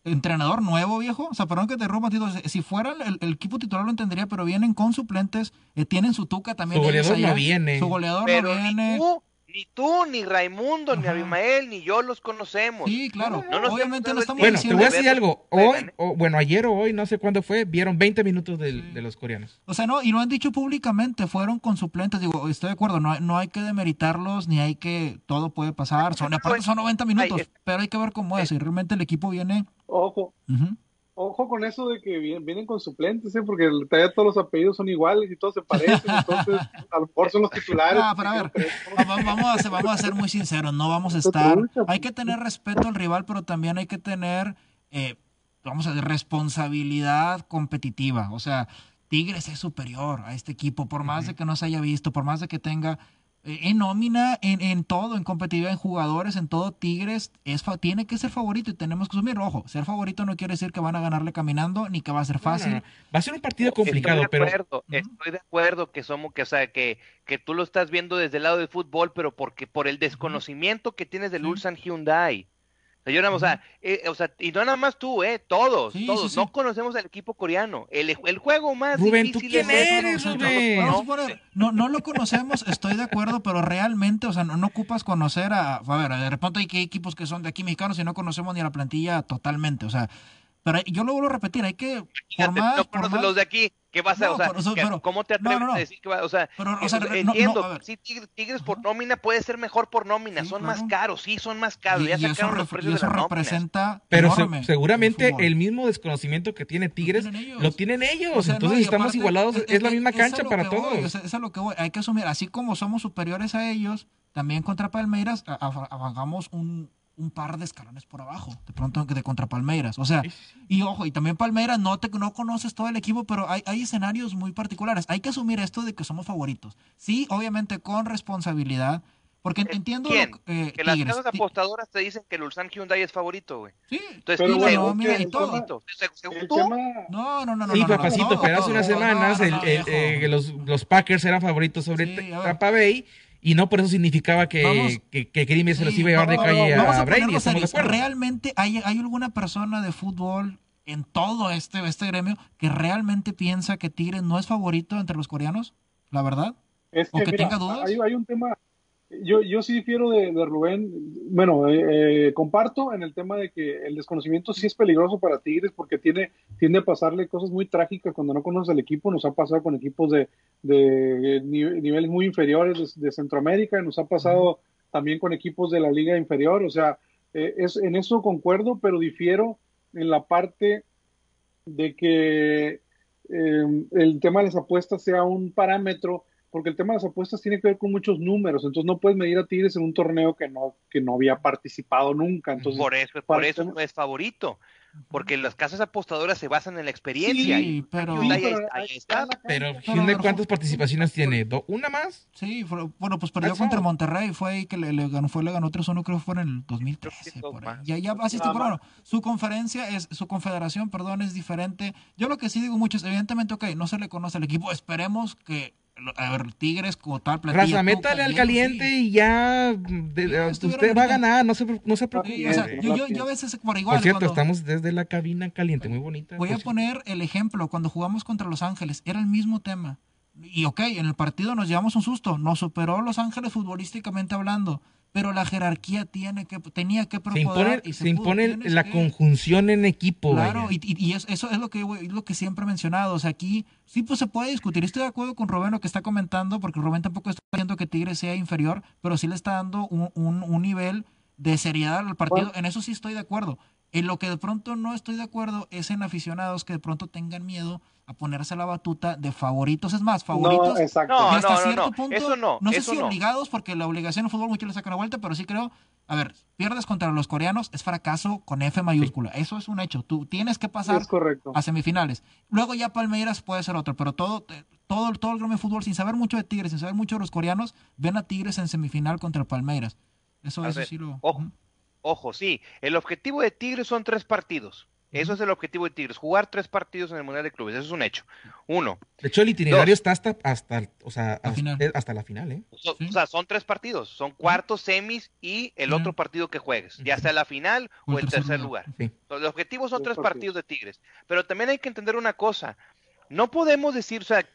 S2: entrenador nuevo, viejo. O sea, perdón que te rompa, Si fuera el, equipo titular lo entendería, pero vienen con suplentes, eh, tienen su tuca también.
S1: Su goleador no viene.
S2: Su goleador no viene.
S4: Ni tú, ni Raimundo, ni Abimael, ni yo los conocemos.
S2: Sí, claro. Obviamente no estamos
S1: Bueno, te voy a decir algo. Hoy, o, bueno, ayer o hoy, no sé cuándo fue, vieron 20 minutos de, los coreanos.
S2: O sea, no, y lo han dicho públicamente, fueron con suplentes. Digo, estoy de acuerdo, no, no hay que demeritarlos, ni hay que. Todo puede pasar. Son, aparte son 90 minutos, pero hay que ver cómo es. Si realmente el equipo viene.
S3: Ojo ojo con eso de que vienen, con suplentes, ¿eh? porque todavía todos los apellidos son iguales y todos se parecen, entonces a lo mejor son los titulares.
S2: Ah, pero a ver, vamos a, ser, vamos a ser muy sinceros, no vamos a estar... Hay que tener respeto al rival, pero también hay que tener, eh, vamos a decir, responsabilidad competitiva. O sea, Tigres es superior a este equipo, por más de que no se haya visto, por más de que tenga en nómina, en, en, todo, en competitividad, en jugadores, en todo, Tigres es tiene que ser favorito y tenemos que asumir, ojo, ser favorito no quiere decir que van a ganarle caminando ni que va a ser fácil.
S1: Va a ser un partido complicado,
S4: estoy
S1: de
S4: acuerdo, pero... Estoy de acuerdo que somos, que, o sea, que, que tú lo estás viendo desde el lado del fútbol, pero porque por el desconocimiento que tienes del Ulsan Hyundai. O sea, eh, o sea, y no nada más tú, ¿eh? Todos, todos. no conocemos al equipo coreano. El, el juego más
S1: Rubén, difícil ¿tú quién eres,
S2: no, no, lo conocemos, estoy de acuerdo, pero realmente, o sea, no, ocupas conocer a... A ver, de repente hay que equipos que son de aquí mexicanos y no conocemos ni a la plantilla totalmente. O sea, pero yo lo vuelvo a repetir, hay que
S4: formar... No los de aquí, ¿qué vas a hacer? O sea, ¿cómo te atreves a decir que va? O sea, entiendo, sí, tigres, por nómina puede ser mejor por nómina, son más caros, sí, son más caros, ya sacaron los precios de la
S2: representa
S1: Pero seguramente el, mismo desconocimiento que tiene Tigres lo tienen ellos, entonces estamos igualados, es, la misma cancha para todos.
S2: eso es lo que voy, hay que asumir, así como somos superiores a ellos, también contra Palmeiras hagamos un un par de escalones por abajo, de pronto de contra Palmeiras. O sea, y ojo, y también Palmeiras, no, te, no conoces todo el equipo, pero hay, hay escenarios muy particulares. Hay que asumir esto de que somos favoritos. Sí, obviamente con responsabilidad, porque entiendo
S4: ¿Quién? Eh, que las casas apostadoras te dicen que el Ulsan Hyundai es favorito, güey.
S2: Sí,
S4: entonces
S2: pero
S4: bueno,
S2: mira, y
S4: todo.
S2: ¿Según tú? No, no, no, no.
S1: Sí, papacito, pero hace unas semanas eh, los, los Packers eran favoritos sobre Tampa Bay y no por eso significaba que, que, que se los iba a llevar de calle a, Brady.
S2: ¿Realmente hay, hay alguna persona de fútbol en todo este, este gremio que realmente piensa que Tigres no es favorito entre los coreanos? ¿La verdad?
S3: ¿O que tenga dudas? hay, un tema, yo, yo sí difiero de, Rubén. Bueno, eh, eh, comparto en el tema de que el desconocimiento sí es peligroso para Tigres porque tiene, tiende a pasarle cosas muy trágicas cuando no conoce el equipo. Nos ha pasado con equipos de, de niveles muy inferiores de, Centroamérica, nos ha pasado también con equipos de la liga inferior. O sea, eh, es, en eso concuerdo, pero difiero en la parte de que el tema de las apuestas sea un parámetro porque el tema de las apuestas tiene que ver con muchos números, entonces no puedes medir a Tigres en un torneo que no, que no había participado nunca. Entonces,
S4: por eso, por eso no es favorito, porque las casas apostadoras se basan en la experiencia.
S2: Sí, pero,
S1: pero, ¿cuántas participaciones tiene? ¿Una más?
S2: Sí, bueno, pues perdió contra Monterrey, fue ahí que le, ganó, fue, le ganó 3-1, creo que fue en el 2013. Por ahí. Ya, ya asistió, pero bueno, su conferencia, es su confederación, perdón, es diferente. Yo lo que sí digo mucho es, evidentemente, ok, no se le conoce al equipo, esperemos que a ver, Tigres como tal,
S1: Raza, métale al caliente y ya usted va a ganar, no se, no se preocupe.
S2: o sea, yo, yo, a veces por igual.
S1: Por cierto, estamos desde la cabina caliente, muy bonita.
S2: Voy a poner el ejemplo, cuando jugamos contra Los Ángeles, era el mismo tema. Y ok, en el partido nos llevamos un susto, nos superó Los Ángeles futbolísticamente hablando pero la jerarquía tiene que tenía que
S1: proponer se impone, la conjunción en equipo
S2: claro y, eso, es lo que lo que siempre he mencionado o sea aquí sí pues se puede discutir estoy de acuerdo con Rubén lo que está comentando porque Rubén tampoco está diciendo que Tigre sea inferior pero sí le está dando un, un, nivel de seriedad al partido en eso sí estoy de acuerdo. En lo que de pronto no estoy de acuerdo es en aficionados que de pronto tengan miedo a ponerse la batuta de favoritos. Es más, favoritos.
S3: No, exacto.
S4: No, hasta cierto punto, eso no.
S2: No sé si obligados, porque la obligación en fútbol mucho le sacan la vuelta, pero sí creo. A ver, pierdes contra los coreanos, es fracaso con F mayúscula. Eso es un hecho. Tú tienes que pasar a semifinales. Luego ya Palmeiras puede ser otro, pero todo, todo, todo el gremio de fútbol, sin saber mucho de Tigres, sin saber mucho de los coreanos, ven a Tigres en semifinal contra Palmeiras. Eso, eso sí lo.
S4: Ojo, Ojo, sí, el objetivo de Tigres son tres partidos. Eso es el objetivo de Tigres, jugar tres partidos en el Mundial de Clubes, eso es un hecho. Uno.
S1: De hecho, el itinerario está hasta, hasta, o sea, la hasta, hasta, la final, ¿eh?
S4: O sea, son tres partidos, son cuartos, semis y el otro partido que juegues, ya sea la final o, el tercer lugar. Los objetivos son tres partidos de Tigres, pero también hay que entender una cosa, no podemos decir, o sea,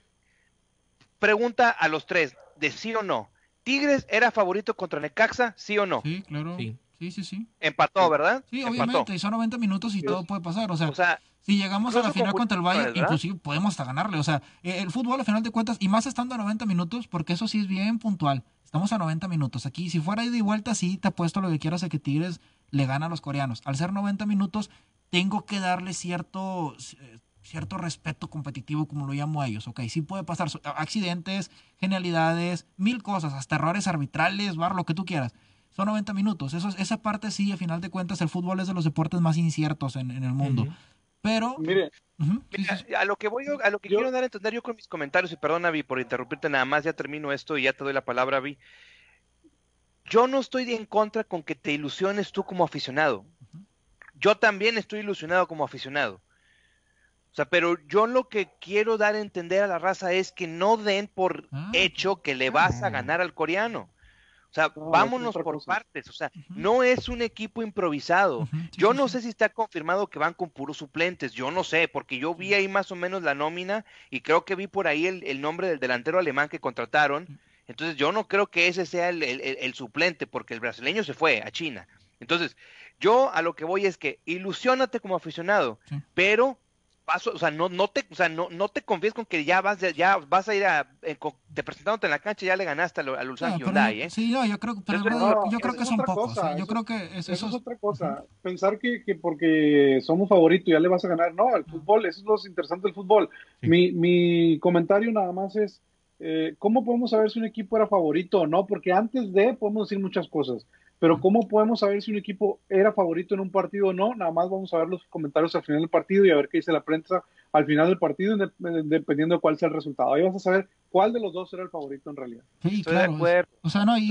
S4: pregunta a los tres, de sí o no, ¿Tigres era favorito contra Necaxa, sí o no?
S2: Sí, claro. Sí. Sí, sí,
S4: Empató, ¿verdad?
S2: Sí, obviamente, y son 90 minutos y todo puede pasar. O sea, si llegamos a la final contra el Bayern, inclusive podemos hasta ganarle. O sea, eh, el fútbol, al final de cuentas, y más estando a 90 minutos, porque eso sí es bien puntual. Estamos a 90 minutos. Aquí, si fuera ida y vuelta, sí, te apuesto lo que quieras a que Tigres le gana a los coreanos. Al ser 90 minutos, tengo que darle cierto, cierto respeto competitivo, como lo llamo a ellos. Ok, sí puede pasar accidentes, genialidades, mil cosas, hasta errores arbitrales, bar, lo que tú quieras son 90 minutos. Eso, esa parte sí, a final de cuentas, el fútbol es de los deportes más inciertos en, el mundo. Pero.
S3: Mire,
S4: a lo que voy, a lo que quiero dar a entender yo con mis comentarios, y perdona, Vi, por interrumpirte nada más, ya termino esto y ya te doy la palabra, Vi. Yo no estoy en contra con que te ilusiones tú como aficionado. Yo también estoy ilusionado como aficionado. O sea, pero yo lo que quiero dar a entender a la raza es que no den por ah. hecho que le vas a ganar al coreano. O sea, vámonos por partes. O sea, no es un equipo improvisado. yo no sé si está confirmado que van con puros suplentes. Yo no sé, porque yo vi ahí más o menos la nómina y creo que vi por ahí el, nombre del delantero alemán que contrataron. Entonces, yo no creo que ese sea el, suplente, porque el brasileño se fue a China. Entonces, yo a lo que voy es que ilusionate como aficionado, pero paso, o sea, no, no te, o sea, no, no te confíes con que ya vas, ya vas a ir a, eh, te presentándote en la cancha ya le ganaste al, al Ulsan Hyundai, ¿eh?
S2: Sí, yo creo, pero yo, creo que son pocos, ¿eh? yo creo que
S3: eso, es otra cosa. Pensar que, que, porque somos favoritos ya le vas a ganar, no, el fútbol, eso es lo interesante del fútbol. Mi, mi comentario nada más es, eh, ¿cómo podemos saber si un equipo era favorito o no? Porque antes de podemos decir muchas cosas. Pero ¿cómo podemos saber si un equipo era favorito en un partido o no? Nada más vamos a ver los comentarios al final del partido y a ver qué dice la prensa al final del partido, dependiendo de cuál sea el resultado. Ahí vas a saber cuál de los dos era el favorito en realidad.
S2: Sí, claro. O sea, no, y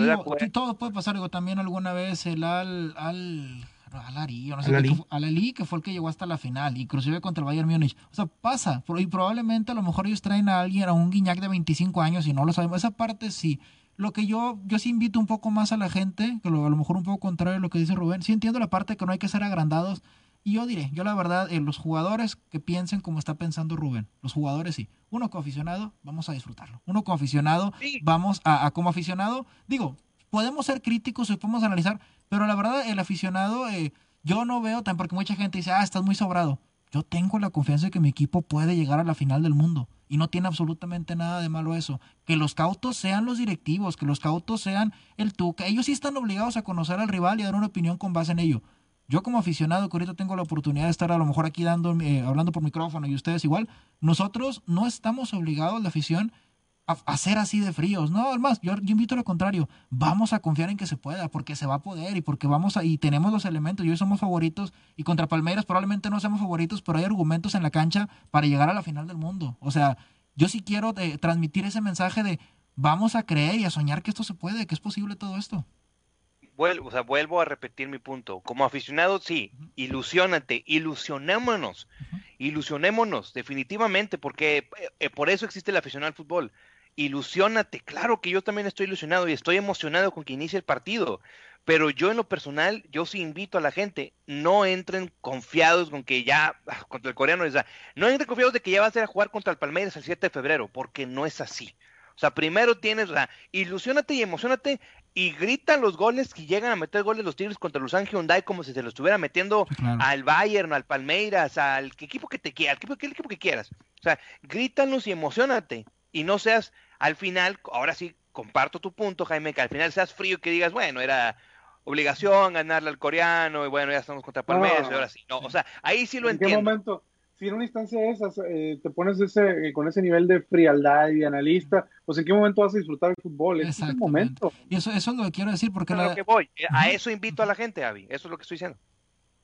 S2: todo puede pasar. Digo, también alguna vez el al, al Alari, no sé Alali. que fue el que llegó hasta la final, inclusive contra el Bayern Múnich. O sea, pasa, y probablemente a lo mejor ellos traen a alguien, a un Guiñac de 25 años y no lo sabemos. Esa parte sí, lo que yo, yo sí invito un poco más a la gente, que lo, a lo mejor un poco contrario a lo que dice Rubén, sí entiendo la parte que no hay que ser agrandados. Y yo diré, yo la verdad, eh, los jugadores que piensen como está pensando Rubén, los jugadores sí. Uno como aficionado, vamos a disfrutarlo. Uno como aficionado, vamos a, como aficionado, digo, podemos ser críticos y podemos analizar, pero la verdad, el aficionado, eh, yo no veo tan, porque mucha gente dice, ah, estás muy sobrado. Yo tengo la confianza de que mi equipo puede llegar a la final del mundo. Y no tiene absolutamente nada de malo eso. Que los cautos sean los directivos, que los cautos sean el Tuca. Ellos sí están obligados a conocer al rival y a dar una opinión con base en ello. Yo como aficionado que ahorita tengo la oportunidad de estar a lo mejor aquí dando, eh, hablando por micrófono y ustedes igual, nosotros no estamos obligados, la afición, a, ser así de fríos. No, además, yo, yo invito a lo contrario. Vamos a confiar en que se pueda, porque se va a poder y porque vamos a, y tenemos los elementos. Y hoy somos favoritos y contra Palmeiras probablemente no seamos favoritos, pero hay argumentos en la cancha para llegar a la final del mundo. O sea, yo sí quiero eh, transmitir ese mensaje de vamos a creer y a soñar que esto se puede, que es posible todo esto.
S4: Vuelvo, o sea, vuelvo a repetir mi punto. Como aficionado, sí, ilusionate, ilusionémonos, ilusionémonos, definitivamente, porque eh, por eso existe el aficionado al fútbol ilusionate. Claro que yo también estoy ilusionado y estoy emocionado con que inicie el partido. Pero yo en lo personal, yo sí invito a la gente, no entren confiados con que ya, ah, contra el coreano, no entren confiados de que ya vas a ir a jugar contra el Palmeiras el 7 de febrero, porque no es así. O sea, primero tienes, o sea, ilusionate y emocionate y gritan los goles que llegan a meter goles los Tigres contra los Hyundai como si se lo estuviera metiendo al Bayern, al Palmeiras, al equipo que te quiera, al equipo, equipo que quieras. O sea, grítanos y emocionate y no seas al final, ahora sí comparto tu punto, Jaime, que al final seas frío y que digas, bueno, era obligación ganarle al coreano y bueno, ya estamos contra Palmeiras y ahora sí. No, o sea, ahí sí lo entiendo.
S3: ¿En qué momento? Si en una instancia de esas eh, te pones ese, con ese nivel de frialdad y analista, pues en qué momento vas a disfrutar el fútbol, es el momento.
S2: Y eso, eso es lo que quiero decir, porque...
S4: lo que voy, a eso invito a la gente, Avi, eso es lo que estoy diciendo.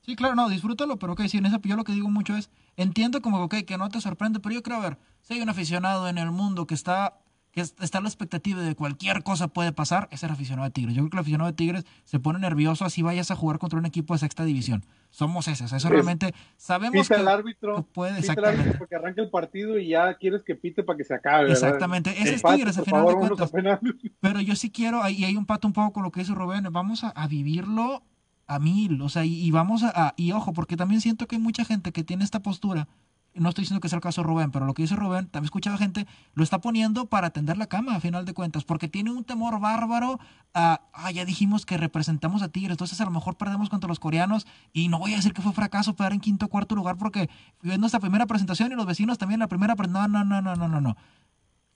S2: Sí, claro, no, disfrútalo, pero ok, sí, en esa, yo lo que digo mucho es, entiendo como, ok, que no te sorprende, pero yo creo, a ver, si hay un aficionado en el mundo que está que está la expectativa de cualquier cosa puede pasar, es el aficionado de Tigres. Yo creo que el aficionado de Tigres se pone nervioso así vayas a jugar contra un equipo de sexta división. Somos esos, eso realmente sabemos
S3: que, el árbitro, puede, exactamente. El árbitro que el partido y ya quieres que pite para que se acabe.
S2: Exactamente, ese es Tigres al final de cuentas. Pero yo sí quiero, y hay un pato un poco con lo que dice Rubén, vamos a, vivirlo a mil, o sea, y, vamos a, y ojo, porque también siento que hay mucha gente que tiene esta postura no estoy diciendo que sea el caso de Rubén, pero lo que dice Rubén, también he escuchado gente, lo está poniendo para atender la cama, a final de cuentas, porque tiene un temor bárbaro a, ah, ya dijimos que representamos a Tigres, entonces a lo mejor perdemos contra los coreanos, y no voy a decir que fue fracaso quedar en quinto o cuarto lugar, porque fue nuestra primera presentación y los vecinos también la primera, pero no, no, no, no, no, no, no.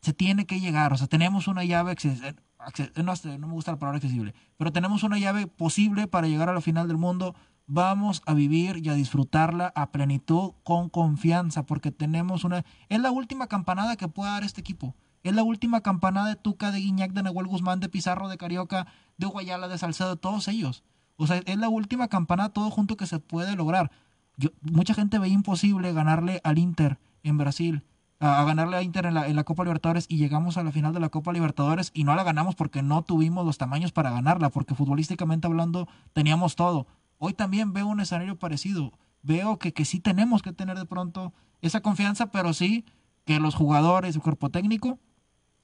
S2: Se tiene que llegar, o sea, tenemos una llave, no, no me gusta la palabra accesible, pero tenemos una llave posible para llegar a la final del mundo, vamos a vivir y a disfrutarla a plenitud con confianza, porque tenemos una... Es la última campanada que puede dar este equipo. Es la última campanada de Tuca, de Guiñac, de Nahuel Guzmán, de Pizarro, de Carioca, de Guayala, de Salcedo, de todos ellos. O sea, es la última campanada todo junto que se puede lograr. Mucha gente veía imposible ganarle al Inter en Brasil, a, ganarle a Inter en la, Copa Libertadores y llegamos a la final de la Copa Libertadores y no la ganamos porque no tuvimos los tamaños para ganarla, porque futbolísticamente hablando teníamos todo. Hoy también veo un escenario parecido. Veo que, que sí tenemos que tener de pronto esa confianza, pero sí que los jugadores, el cuerpo técnico,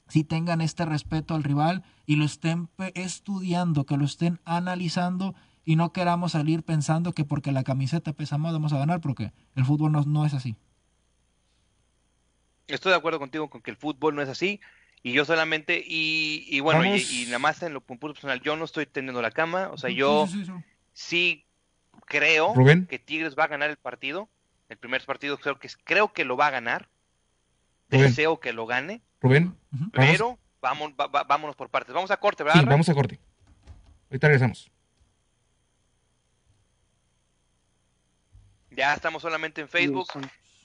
S2: sí tengan este respeto al rival y lo estén estudiando, que lo estén analizando y no queramos salir pensando que porque la camiseta pesa más vamos a ganar, porque el fútbol no, no es así.
S4: Estoy de acuerdo contigo con que el fútbol no es así. Y yo solamente, y, bueno, y, nada más en lo personal, yo no estoy teniendo la cama, o sea, yo sí creo que Tigres va a ganar el partido. El primer partido creo que creo que lo va a ganar. Deseo que lo gane.
S1: Rubén.
S4: Pero vamos, vámonos por partes. Vamos a corte, ¿verdad?
S1: Sí, vamos a corte. Ahorita regresamos.
S4: Ya estamos solamente en Facebook.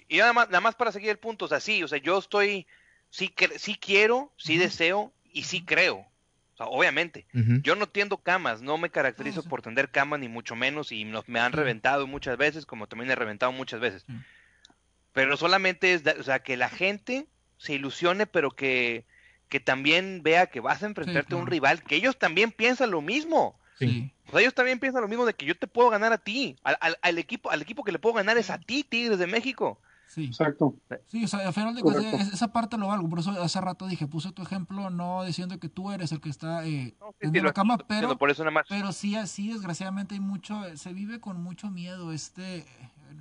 S4: Y nada más, nada más para seguir el punto, o sea, sí, o sea, yo estoy, sí, sí quiero, sí deseo y sí creo obviamente, yo no tiendo camas, no me caracterizo por tender camas ni mucho menos y me han reventado muchas veces, como también he reventado muchas veces. Pero solamente es, o sea, que la gente se ilusione, pero que, que también vea que vas a enfrentarte a un rival, que ellos también piensan lo mismo. O sea, ellos también piensan lo mismo de que yo te puedo ganar a ti. Al, equipo, al equipo que le puedo ganar es a ti, Tigres de México.
S3: Sí. Exacto.
S2: Sí, o sea, al final de cuentas, esa parte lo valgo. Por eso hace rato dije, puse tu ejemplo, no diciendo que tú eres el que está eh, en la cama, pero,
S4: por eso nada más.
S2: pero sí, así desgraciadamente hay mucho, se vive con mucho miedo. Este,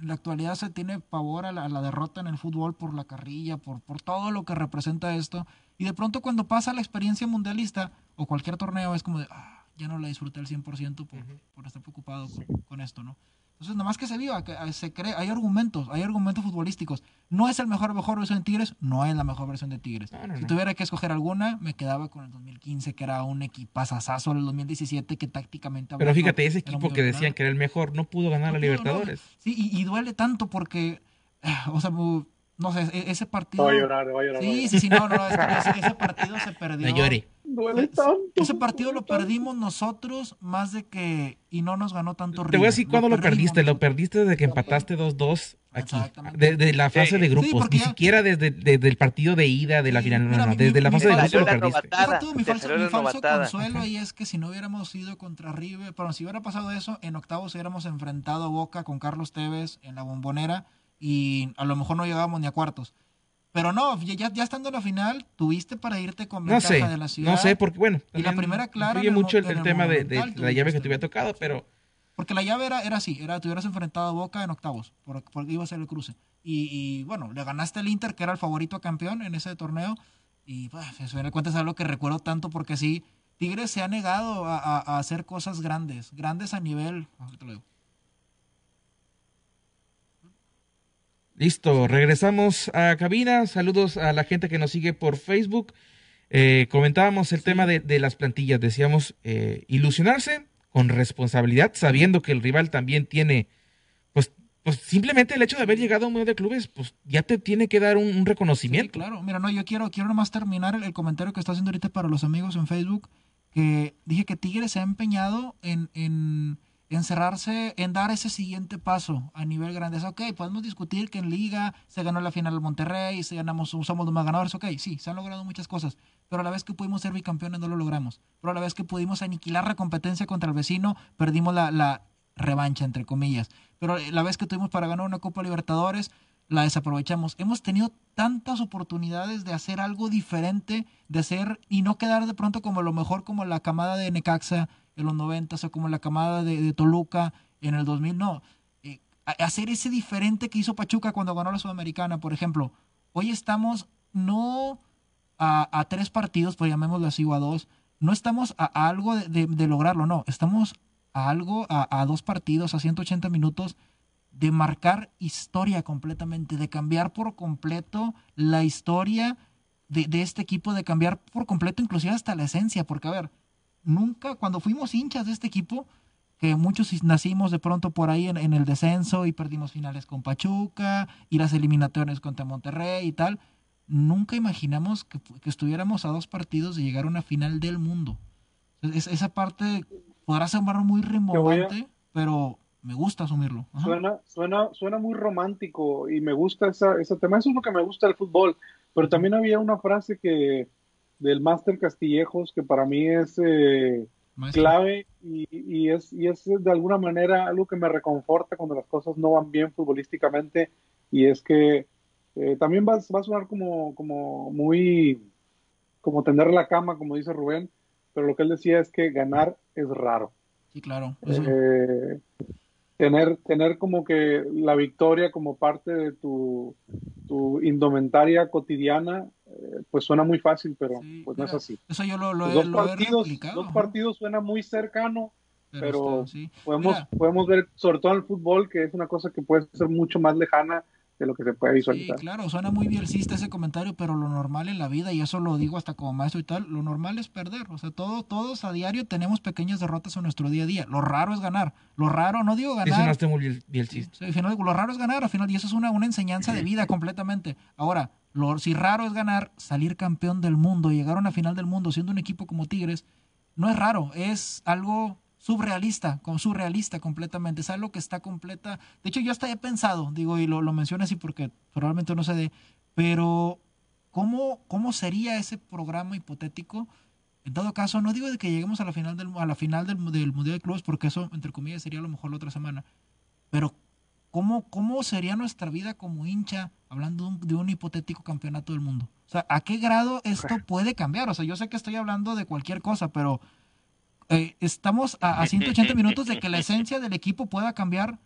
S2: en la actualidad se tiene pavor a la, derrota en el fútbol por la carrilla, por, por todo lo que representa esto. Y de pronto cuando pasa la experiencia mundialista o cualquier torneo es como de, ah, ya no la disfruté al 100% por, por estar preocupado con esto, ¿no? Entonces, nada más que se viva, que eh, se cree, hay argumentos, hay argumentos futbolísticos. No es el mejor, mejor versión de Tigres, no es la mejor versión de Tigres. si tuviera que escoger alguna, me quedaba con el 2015, que era un equipazazazo, el 2017, que tácticamente...
S1: Pero fíjate, ese equipo que decían que era el mejor, no pudo ganar a la Libertadores.
S2: Sí, y, duele tanto porque, o sea, no sé, e-, ese partido...
S3: Voy a llorar, voy a llorar.
S2: Sí, sí, sí, no, no, ese, ese partido se perdió.
S1: No llore.
S3: Duele tanto.
S2: Ese partido lo perdimos nosotros más de que. Y no nos ganó tanto
S1: Te voy a decir cuándo lo, perdiste. Lo perdiste desde que empataste 2-2 aquí. Desde la fase de grupos. Ni siquiera desde, desde, el partido de ida de la final. No, no, desde la fase de grupos lo perdiste.
S2: mi falso, mi falso consuelo ahí es que si no hubiéramos ido contra River. Pero si hubiera pasado eso, en octavos hubiéramos enfrentado a Boca con Carlos Tevez en la bombonera. Y a lo mejor no llegábamos ni a cuartos. Pero no, ya, ya estando en la final, tuviste para irte con ventaja de la ciudad.
S1: No sé, porque bueno.
S2: Y la primera clara.
S1: Influye mucho el, tema de, la llave que te hubiera tocado, pero.
S2: Porque la llave era, era así, era, te hubieras enfrentado a Boca en octavos, porque, iba a ser el cruce. Y, bueno, le ganaste al Inter, que era el favorito a campeón en ese torneo. Y pues, eso en cuenta es algo que recuerdo tanto porque sí, Tigres se ha negado a, a hacer cosas grandes, grandes a nivel. Te lo digo
S1: Listo, regresamos a cabina. Saludos a la gente que nos sigue por Facebook. Eh, comentábamos el tema de, las plantillas. Decíamos eh, ilusionarse con responsabilidad, sabiendo que el rival también tiene, pues, pues simplemente el hecho de haber llegado a un medio de clubes, pues ya te tiene que dar un, reconocimiento.
S2: claro, mira, no, yo quiero, quiero nomás terminar el, comentario que está haciendo ahorita para los amigos en Facebook, que dije que Tigres se ha empeñado en, en encerrarse en dar ese siguiente paso a nivel grande. ok, podemos discutir que en Liga se ganó la final del Monterrey, se ganamos, somos los más ganadores. Ok, sí, se han logrado muchas cosas. Pero a la vez que pudimos ser bicampeones no lo logramos. Pero a la vez que pudimos aniquilar la competencia contra el vecino, perdimos la, la revancha, entre comillas. Pero la vez que tuvimos para ganar una Copa Libertadores, la desaprovechamos. Hemos tenido tantas oportunidades de hacer algo diferente, de hacer y no quedar de pronto como lo mejor como la camada de Necaxa en los 90 o como la camada de, Toluca en el 2000, no. Eh, hacer ese diferente que hizo Pachuca cuando ganó la Sudamericana, por ejemplo. Hoy estamos no a, tres partidos, pues llamémoslo así, o a dos, no estamos a, algo de, lograrlo, no, estamos a algo, a, dos partidos, a 180 minutos de marcar historia completamente, de cambiar por completo la historia de, este equipo, de cambiar por completo inclusive hasta la esencia, porque a ver, nunca, cuando fuimos hinchas de este equipo, que muchos nacimos de pronto por ahí en, el descenso y perdimos finales con Pachuca y las eliminatorias contra Monterrey y tal, nunca imaginamos que, estuviéramos a dos partidos de llegar a una final del mundo. esa parte podrá ser muy rimbombante, pero me gusta asumirlo.
S3: Suena, suena, suena muy romántico y me gusta esa, ese tema. Eso es lo que me gusta del fútbol. Pero también había una frase que del Máster Castillejos que para mí es eh, clave y, es, y es de alguna manera algo que me reconforta cuando las cosas no van bien futbolísticamente y es que eh, también va, va, a sonar como, como muy como tender la cama, como dice Rubén, pero lo que él decía es que ganar es raro.
S2: Sí, claro.
S3: Eh, tener, tener como que la victoria como parte de tu, tu indumentaria cotidiana, pues suena muy fácil, pero pues no es así.
S2: Eso yo lo, lo,
S3: dos, partidos, dos partidos suena muy cercano, pero, podemos, podemos ver, sobre todo en el fútbol, que es una cosa que puede ser mucho más lejana de lo que se puede visualizar.
S2: Sí, claro, suena muy bielcista ese comentario, pero lo normal en la vida, y eso lo digo hasta como maestro y tal, lo normal es perder. O sea, todo, todos a diario tenemos pequeñas derrotas en nuestro día a día. Lo raro es ganar. Lo raro, no digo ganar.
S1: Eso no muy bielcista.
S2: Sí, lo raro es ganar al final, y eso es una, una enseñanza de vida completamente. Ahora, lo, si raro es ganar, salir campeón del mundo, llegar a una final del mundo siendo un equipo como Tigres, no es raro, es algo surrealista, con surrealista completamente, es algo que está completa, de hecho yo hasta he pensado, digo, y lo, lo menciono así porque probablemente no se dé, pero ¿cómo, ¿cómo sería ese programa hipotético? En todo caso, no digo de que lleguemos a la final del, a la final del, del Mundial de Clubes, porque eso, entre comillas, sería a lo mejor la otra semana, pero ¿cómo, cómo sería nuestra vida como hincha hablando de un, de un hipotético campeonato del mundo? O sea, ¿a qué grado esto puede cambiar? O sea, yo sé que estoy hablando de cualquier cosa, pero eh, estamos a, 180 minutos de que la esencia del equipo pueda cambiar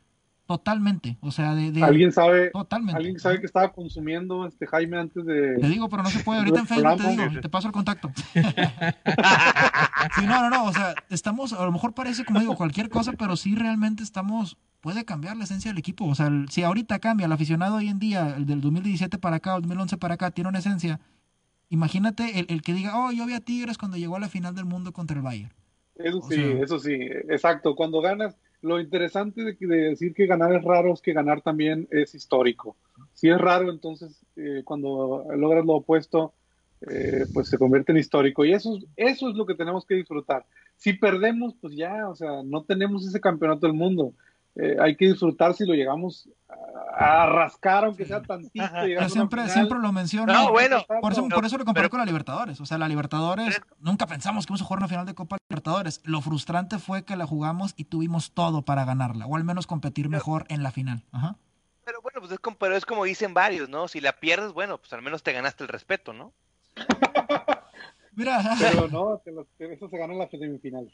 S2: totalmente. O sea, de,
S3: ¿Alguien sabe, totalmente. ¿Alguien sabe que estaba consumiendo este Jaime antes de.
S2: Te digo, pero no se puede. Ahorita en Facebook te digo, te paso el contacto. sí, no, no, no. O sea, estamos, a lo mejor parece como digo, cualquier cosa, pero sí realmente estamos. Puede cambiar la esencia del equipo. O sea, si ahorita cambia, el aficionado hoy en día, el del 2017 para acá, el 2011 para acá, tiene una esencia. Imagínate el, el que diga, oh, yo vi a Tigres cuando llegó a la final del mundo contra el Bayern.
S3: Eso sí, eso sí, exacto. Cuando ganas, lo interesante de, decir que ganar es raro es que ganar también es histórico. Si es raro, entonces eh, cuando logras lo opuesto, eh, pues se convierte en histórico. Y eso, eso es lo que tenemos que disfrutar. Si perdemos, pues ya, o sea, no tenemos ese campeonato del mundo. Eh, hay que disfrutar si lo llegamos a, rascar, aunque sea tantito.
S2: siempre, siempre lo menciono. bueno, por eso, por eso lo comparo con la Libertadores. O sea, la Libertadores, nunca pensamos que íbamos a jugar una final de Copa Libertadores. Lo frustrante fue que la jugamos y tuvimos todo para ganarla, o al menos competir mejor en la final.
S4: Pero bueno, pues es como, pero es como dicen varios, ¿no? Si la pierdes, bueno, pues al menos te ganaste el respeto, ¿no?
S2: Mira.
S3: Pero no, eso se ganó en la semifinal.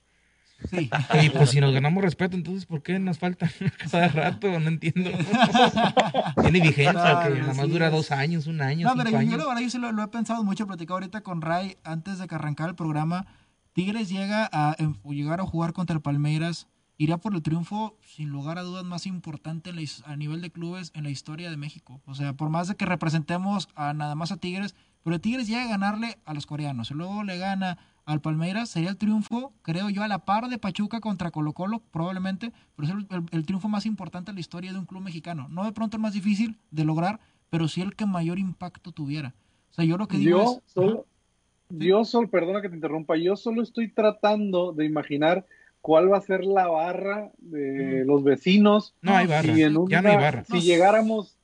S1: Sí. Y pues si nos ganamos respeto, entonces ¿por qué nos falta cada rato? No entiendo. Tiene vigencia, que nada más dura dos años, un año. No, pero yo,
S2: yo, sí lo, he pensado mucho, platicado ahorita con Ray antes de que arrancara el programa. Tigres llega a llegar a jugar contra el Palmeiras, iría por el triunfo, sin lugar a dudas, más importante a nivel de clubes en la historia de México. O sea, por más de que representemos a nada más a Tigres, pero Tigres llega a ganarle a los coreanos, y luego le gana al Palmeiras, sería el triunfo, creo yo, a la par de Pachuca contra Colo Colo, probablemente, pero es el, triunfo más importante en la historia de un club mexicano. No de pronto el más difícil de lograr, pero sí el que mayor impacto tuviera. O sea, yo lo que digo
S3: es... Solo, Yo solo, perdona que te interrumpa, yo solo estoy tratando de imaginar cuál va a ser la barra de los vecinos.
S1: No hay barra. ya no hay barra.
S3: Si llegáramos,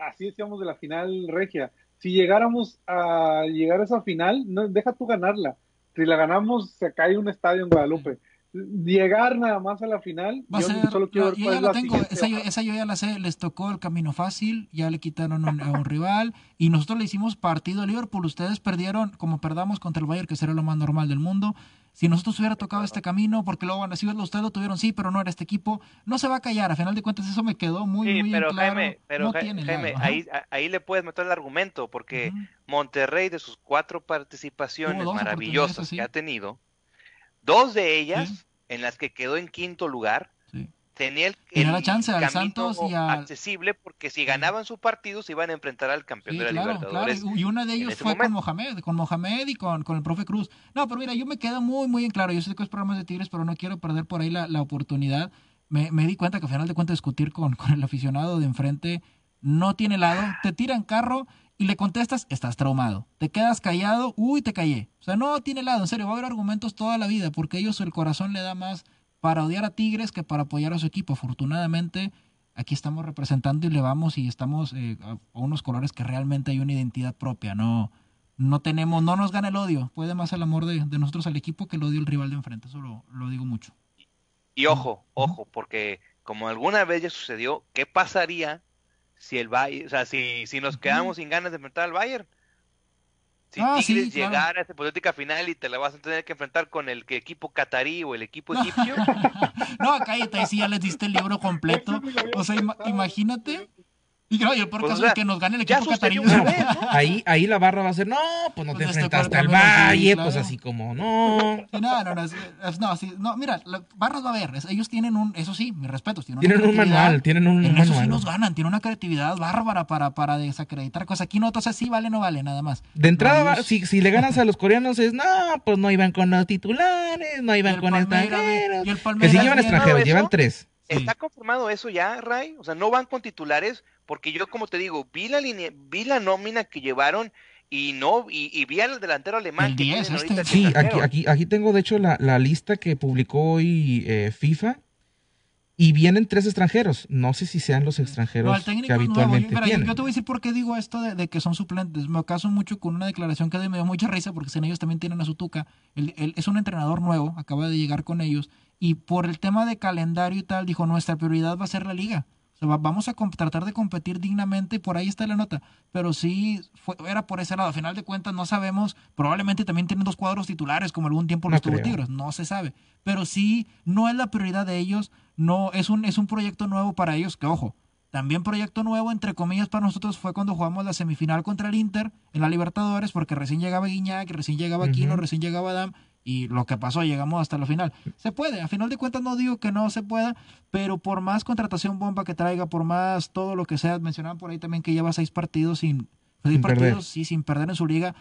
S3: así decíamos de la final regia, si llegáramos a llegar a esa final, no, deja tú ganarla. Si la ganamos, se cae un estadio en Guadalupe llegar nada más a la final.
S2: Va a ser, solo quiero ya la tengo, esa yo, esa yo, ya la sé, les tocó el camino fácil, ya le quitaron a un rival y nosotros le hicimos partido a Liverpool, ustedes perdieron como perdamos contra el Bayern, que será lo más normal del mundo. Si nosotros hubiera tocado este camino, porque luego van a decir, ustedes lo tuvieron, sí, pero no era este equipo, no se va a callar. A final de cuentas, eso me quedó muy, muy
S4: pero
S2: claro.
S4: Jaime, pero Jaime, ahí, ahí le puedes meter el argumento, porque Monterrey, de sus cuatro participaciones maravillosas que ha tenido, dos de ellas en las que quedó en quinto lugar, tenía el,
S2: la chance al Santos y
S4: accesible porque si ganaban su partido se iban a enfrentar al campeón de la Libertadores.
S2: Y una de ellos fue con Mohamed, con Mohamed y con, con el profe Cruz. No, pero mira, yo me quedo muy, muy en claro. Yo sé que es programas de Tigres, pero no quiero perder por ahí la, la oportunidad. Me, me, di cuenta que al final de cuentas discutir con, con el aficionado de enfrente no tiene lado. Te tiran carro y le contestas, estás traumado. Te quedas callado, uy, te callé. O sea, no tiene lado, en serio, va a haber argumentos toda la vida, porque ellos el corazón le da más para odiar a Tigres que para apoyar a su equipo. Afortunadamente, aquí estamos representando y le vamos y estamos eh, a, unos colores que realmente hay una identidad propia, no no tenemos, no nos gana el odio, puede más el amor de, nosotros al equipo que el odio al rival de enfrente, eso lo, digo mucho.
S4: Y ojo, ojo, porque como alguna vez ya sucedió, ¿qué pasaría si el Bayern, o sea, si, si nos quedamos sin ganas de enfrentar al Bayern. Si ah, Tigres llegara a esa hipotética final y te la vas a tener que enfrentar con el equipo catarí o el equipo egipcio.
S2: no, cállate, si ya les diste el libro completo. O sea, imagínate y no, y el por pues, caso es que nos gane el equipo catarí.
S1: ahí, ahí la barra va a ser, no, pues no te pues enfrentaste al Valle, pues así como, no.
S2: no, no, no, no, no, mira, barras va a haber, ellos tienen un, eso sí, mis respetos.
S1: Tienen, tienen un manual, tienen un en
S2: Eso sí nos ganan, tienen una creatividad bárbara para, para desacreditar cosas. Aquí no, entonces sí vale, no vale, nada más.
S1: De entrada, si, si le ganas a los coreanos es, no, pues no iban con los titulares, no iban con extranjeros. Que si llevan extranjeros, llevan tres.
S4: ¿Está confirmado eso ya, Ray? O sea, no van con titulares, porque yo, como te digo, vi la línea, vi la nómina que llevaron y no, y, vi al delantero alemán.
S2: Este.
S1: Sí, aquí, aquí, aquí tengo de hecho la, la lista que publicó hoy eh, FIFA. Y vienen tres extranjeros. No sé si sean los extranjeros que habitualmente tienen.
S2: Yo, te voy a decir por qué digo esto de, que son suplentes. Me acaso mucho con una declaración que me dio mucha risa porque en ellos también tienen a su tuca. Él, es un entrenador nuevo, acaba de llegar con ellos. Y por el tema de calendario y tal, dijo, nuestra prioridad va a ser la liga vamos a tratar de competir dignamente y por ahí está la nota. Pero sí, fue, era por ese lado. A final de cuentas, no sabemos. Probablemente también tienen dos cuadros titulares, como algún tiempo los tuvo Tigres. No se sabe. Pero sí, no es la prioridad de ellos. No, es un, es un proyecto nuevo para ellos. Que ojo, también proyecto nuevo, entre comillas, para nosotros fue cuando jugamos la semifinal contra el Inter en la Libertadores, porque recién llegaba Guiñac, recién llegaba Aquino, recién llegaba Adam y lo que pasó, llegamos hasta la final. Se puede, a final de cuentas no digo que no se pueda, pero por más contratación bomba que traiga, por más todo lo que sea, mencionaban por ahí también que lleva seis partidos sin, seis partidos, sí, sin perder en su liga,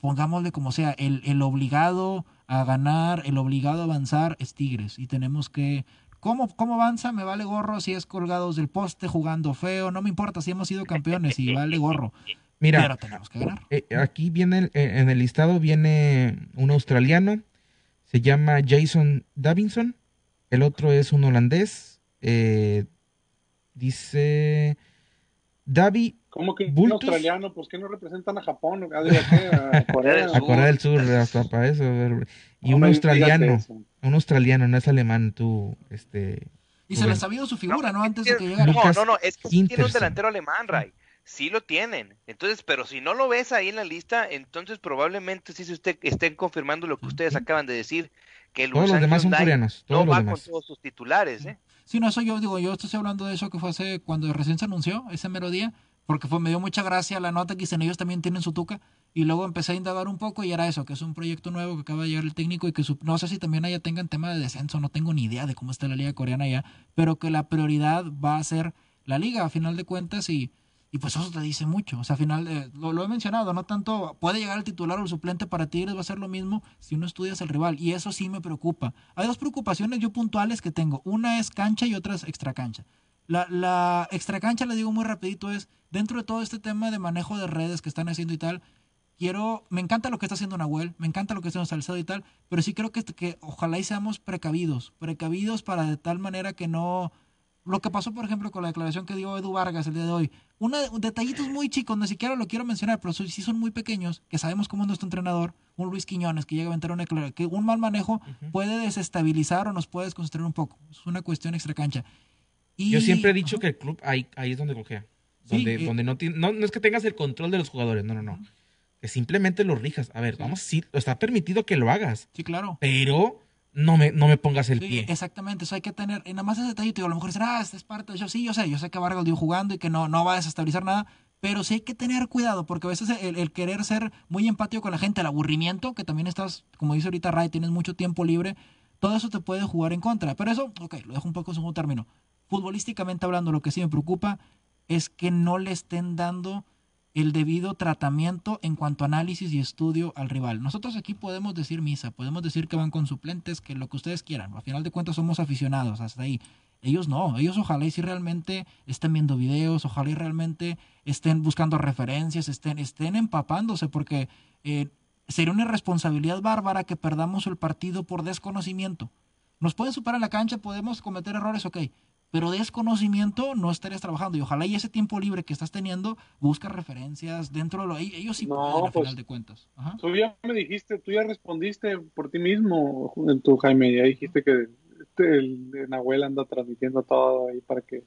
S2: pongámosle como sea, el, el obligado a ganar, el obligado a avanzar es Tigres y tenemos que ¿Cómo, ¿Cómo avanza? Me vale gorro si es colgados del poste, jugando feo, no me importa si hemos sido campeones y vale gorro.
S1: Mira, eh, aquí viene, eh, en el listado viene un australiano, se llama Jason Davinson, el otro es un holandés, eh, dice Davi
S3: ¿Cómo que un australiano? Pues que no representan a Japón, a,
S1: Corea, del Sur, hasta para eso. Y un australiano, un australiano, no es alemán, tú, este...
S2: Y se le ha sabido su figura, ¿no? Antes de que llegara.
S4: No, no, no, es que tiene un delantero alemán, Ray sí lo tienen. Entonces, pero si no lo ves ahí en la lista, entonces probablemente sí se usted, estén confirmando lo que ustedes acaban de decir, que
S1: todos los demás son coreanos.
S4: no va con todos sus titulares, ¿eh?
S2: Sí, no, eso yo digo, yo estoy hablando de eso que fue hace cuando recién se anunció, ese mero día, porque fue, me dio mucha gracia la nota que dicen ellos también tienen su tuca, y luego empecé a indagar un poco y era eso, que es un proyecto nuevo que acaba de llegar el técnico y que no sé si también allá tengan tema de descenso, no tengo ni idea de cómo está la liga coreana ya, pero que la prioridad va a ser la liga a final de cuentas y y pues eso te dice mucho. O sea, al final, eh, lo, he mencionado, no tanto puede llegar el titular o el suplente para Tigres, va a ser lo mismo si uno estudias el rival. Y eso sí me preocupa. Hay dos preocupaciones yo puntuales que tengo. Una es cancha y otra es extra cancha. La, la extra cancha, le digo muy rapidito, es dentro de todo este tema de manejo de redes que están haciendo y tal, quiero, me encanta lo que está haciendo Nahuel, me encanta lo que está haciendo Salcedo y tal, pero sí creo que, que ojalá y seamos precavidos, precavidos para de tal manera que no, lo que pasó por ejemplo con la declaración que dio Edu Vargas el día de hoy, una, detallitos muy chicos, ni siquiera lo quiero mencionar, pero sí son muy pequeños, que sabemos cómo es nuestro entrenador, un Luis Quiñones que llega a aventar una declaración, que un mal manejo puede desestabilizar o nos puede desconcentrar un poco, es una cuestión extra cancha.
S1: Y, Yo siempre he dicho que el club ahí, ahí es donde cogea. Donde, eh, donde no, tiene, no, no es que tengas el control de los jugadores, no, no, no que simplemente lo rijas. A ver, vamos, sí, está permitido que lo hagas.
S2: Sí, claro.
S1: Pero no me, no me pongas el pie.
S2: Exactamente, eso hay que tener, y nada más ese detallito, a lo mejor será, ah, esta es parte, yo sí, yo sé, yo sé que Vargas dio jugando y que no, no va a desestabilizar nada, pero sí hay que tener cuidado, porque a veces el, querer ser muy empático con la gente, el aburrimiento, que también estás, como dice ahorita Ray, tienes mucho tiempo libre, todo eso te puede jugar en contra. Pero eso, ok, lo dejo un poco en segundo término. Futbolísticamente hablando, lo que sí me preocupa es que no le estén dando el debido tratamiento en cuanto a análisis y estudio al rival. Nosotros aquí podemos decir misa, podemos decir que van con suplentes, que lo que ustedes quieran. Al final de cuentas somos aficionados hasta ahí. Ellos no, ellos ojalá y si realmente estén viendo videos, ojalá y realmente estén buscando referencias, estén, estén empapándose, porque eh, sería una irresponsabilidad bárbara que perdamos el partido por desconocimiento. Nos pueden superar en la cancha, podemos cometer errores, ok, pero desconocimiento no estarías trabajando. Y ojalá y ese tiempo libre que estás teniendo, busca referencias dentro de lo... Ellos sí pueden, al pues, final de cuentas.
S3: Tú ya me dijiste, tú ya respondiste por ti mismo en tu Jaime, ya dijiste que este, el, Nahuel anda transmitiendo todo ahí para que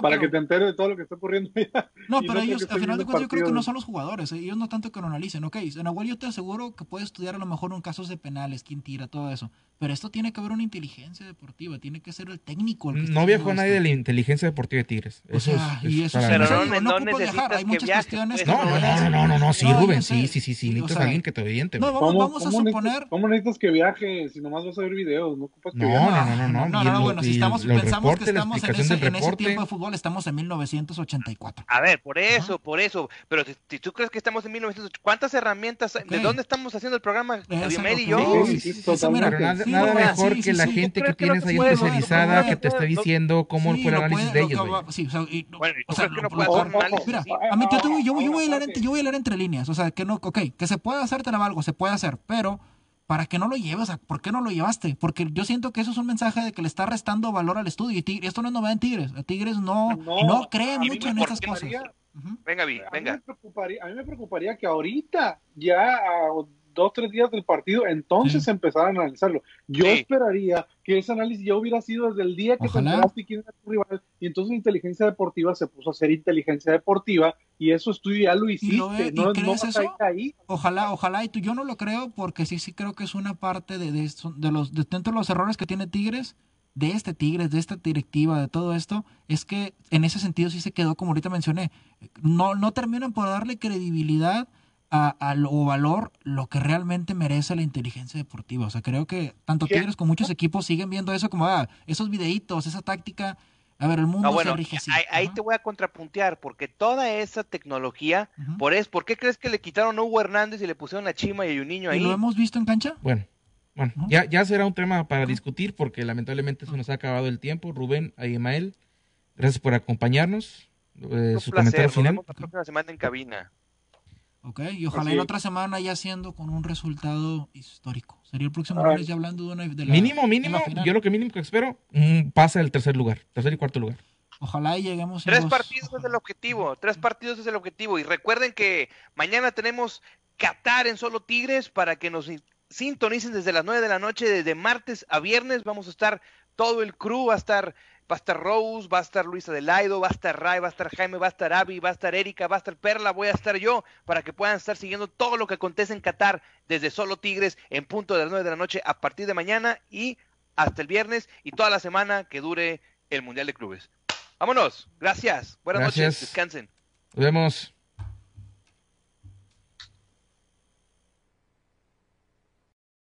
S3: para que te enteres de todo lo que está ocurriendo.
S2: no, pero ellos, al final de cuentas, yo creo que no son los jugadores. Eh, ellos no tanto que lo analicen. Ok, Nahuel, yo te aseguro que puede estudiar a lo mejor un casos de penales, quién tira, todo eso. Pero esto tiene que haber una inteligencia deportiva, tiene que ser el técnico. El
S1: no viajó nadie de la inteligencia deportiva de Tigres. Eso es, y eso
S2: pero no, no, no viajar, hay muchas cuestiones.
S1: No, no, no, no, no, no, sí, Rubén, sí, sí, sí, sí, necesitas a alguien que te oriente.
S2: No, vamos, vamos a suponer.
S3: ¿Cómo necesitas que viaje si nomás vas a ver videos? No ocupas que No,
S1: no, no, no.
S2: No, no, bueno, si estamos, pensamos que estamos en ese tiempo de fútbol, estamos en 1984.
S4: A ver, por eso, por eso. Pero si, tú crees que estamos en 1984, ¿cuántas herramientas? ¿De dónde estamos haciendo el programa? y yo.
S1: nada, mejor que la gente que, tienes ahí especializada que te esté diciendo cómo fue el análisis de ellos.
S2: a mí yo, voy a leer entre, yo voy a leer entre líneas. O sea, que no, ok, que se puede hacer, te algo, se puede hacer, pero ¿para qué no lo llevas? ¿Por qué no lo llevaste? Porque yo siento que eso es un mensaje de que le está restando valor al estudio. Y esto no es novedad en Tigres. Tigres no, no, cree mucho en esas cosas.
S4: Venga, venga.
S3: A mí, me preocuparía, que ahorita, ya a dos, tres días del partido, entonces empezaran a analizarlo. Yo esperaría que ese análisis ya hubiera sido desde el día que se enteraste quién era tu rival, y entonces la inteligencia deportiva se puso a hacer inteligencia deportiva, y eso estudio ya lo hiciste, no, ahí.
S2: Ojalá, ojalá, y tú, yo no lo creo, porque sí, sí creo que es una parte de, de, de los, de, dentro de los errores que tiene Tigres, de este Tigres, de esta directiva, de todo esto, es que en ese sentido sí se quedó, como ahorita mencioné, no, no terminan por darle credibilidad a, o valor lo que realmente merece la inteligencia deportiva. O sea, creo que tanto Tigres como muchos equipos siguen viendo eso como, ah, esos videitos, esa táctica. A ver, el mundo se rige así.
S4: Ahí, te voy a contrapuntear, porque toda esa tecnología, por, es, ¿por qué crees que le quitaron a Hugo Hernández y le pusieron a Chima y a un niño ahí? ¿Y
S2: lo hemos visto en cancha?
S1: Bueno, bueno, ya, ya será un tema para discutir, porque lamentablemente se nos ha acabado el tiempo. Rubén, Ayemael, gracias por acompañarnos. Eh, su comentario final.
S4: la próxima semana en cabina.
S2: Ok, y ojalá la otra semana ya siendo con un resultado histórico. Sería el próximo lunes ya hablando de una de la,
S1: Mínimo, mínimo, yo lo que mínimo que espero, un pase al tercer lugar, tercer y cuarto lugar.
S2: Ojalá y lleguemos.
S4: Tres partidos es el objetivo, tres partidos es el objetivo. Y recuerden que mañana tenemos Qatar en solo Tigres para que nos sintonicen desde las nueve de la noche, desde martes a viernes. Vamos a estar, todo el crew va a estar va a estar Rose, va a estar Luisa Delaido, va a estar Ray, va a estar Jaime, va a estar Abby, va a estar Erika, va a estar Perla, voy a estar yo, para que puedan estar siguiendo todo lo que acontece en Qatar desde Solo Tigres en punto de las 9 de la noche a partir de mañana y hasta el viernes y toda la semana que dure el Mundial de Clubes. Vámonos, gracias, buenas noches, descansen.
S1: Nos vemos.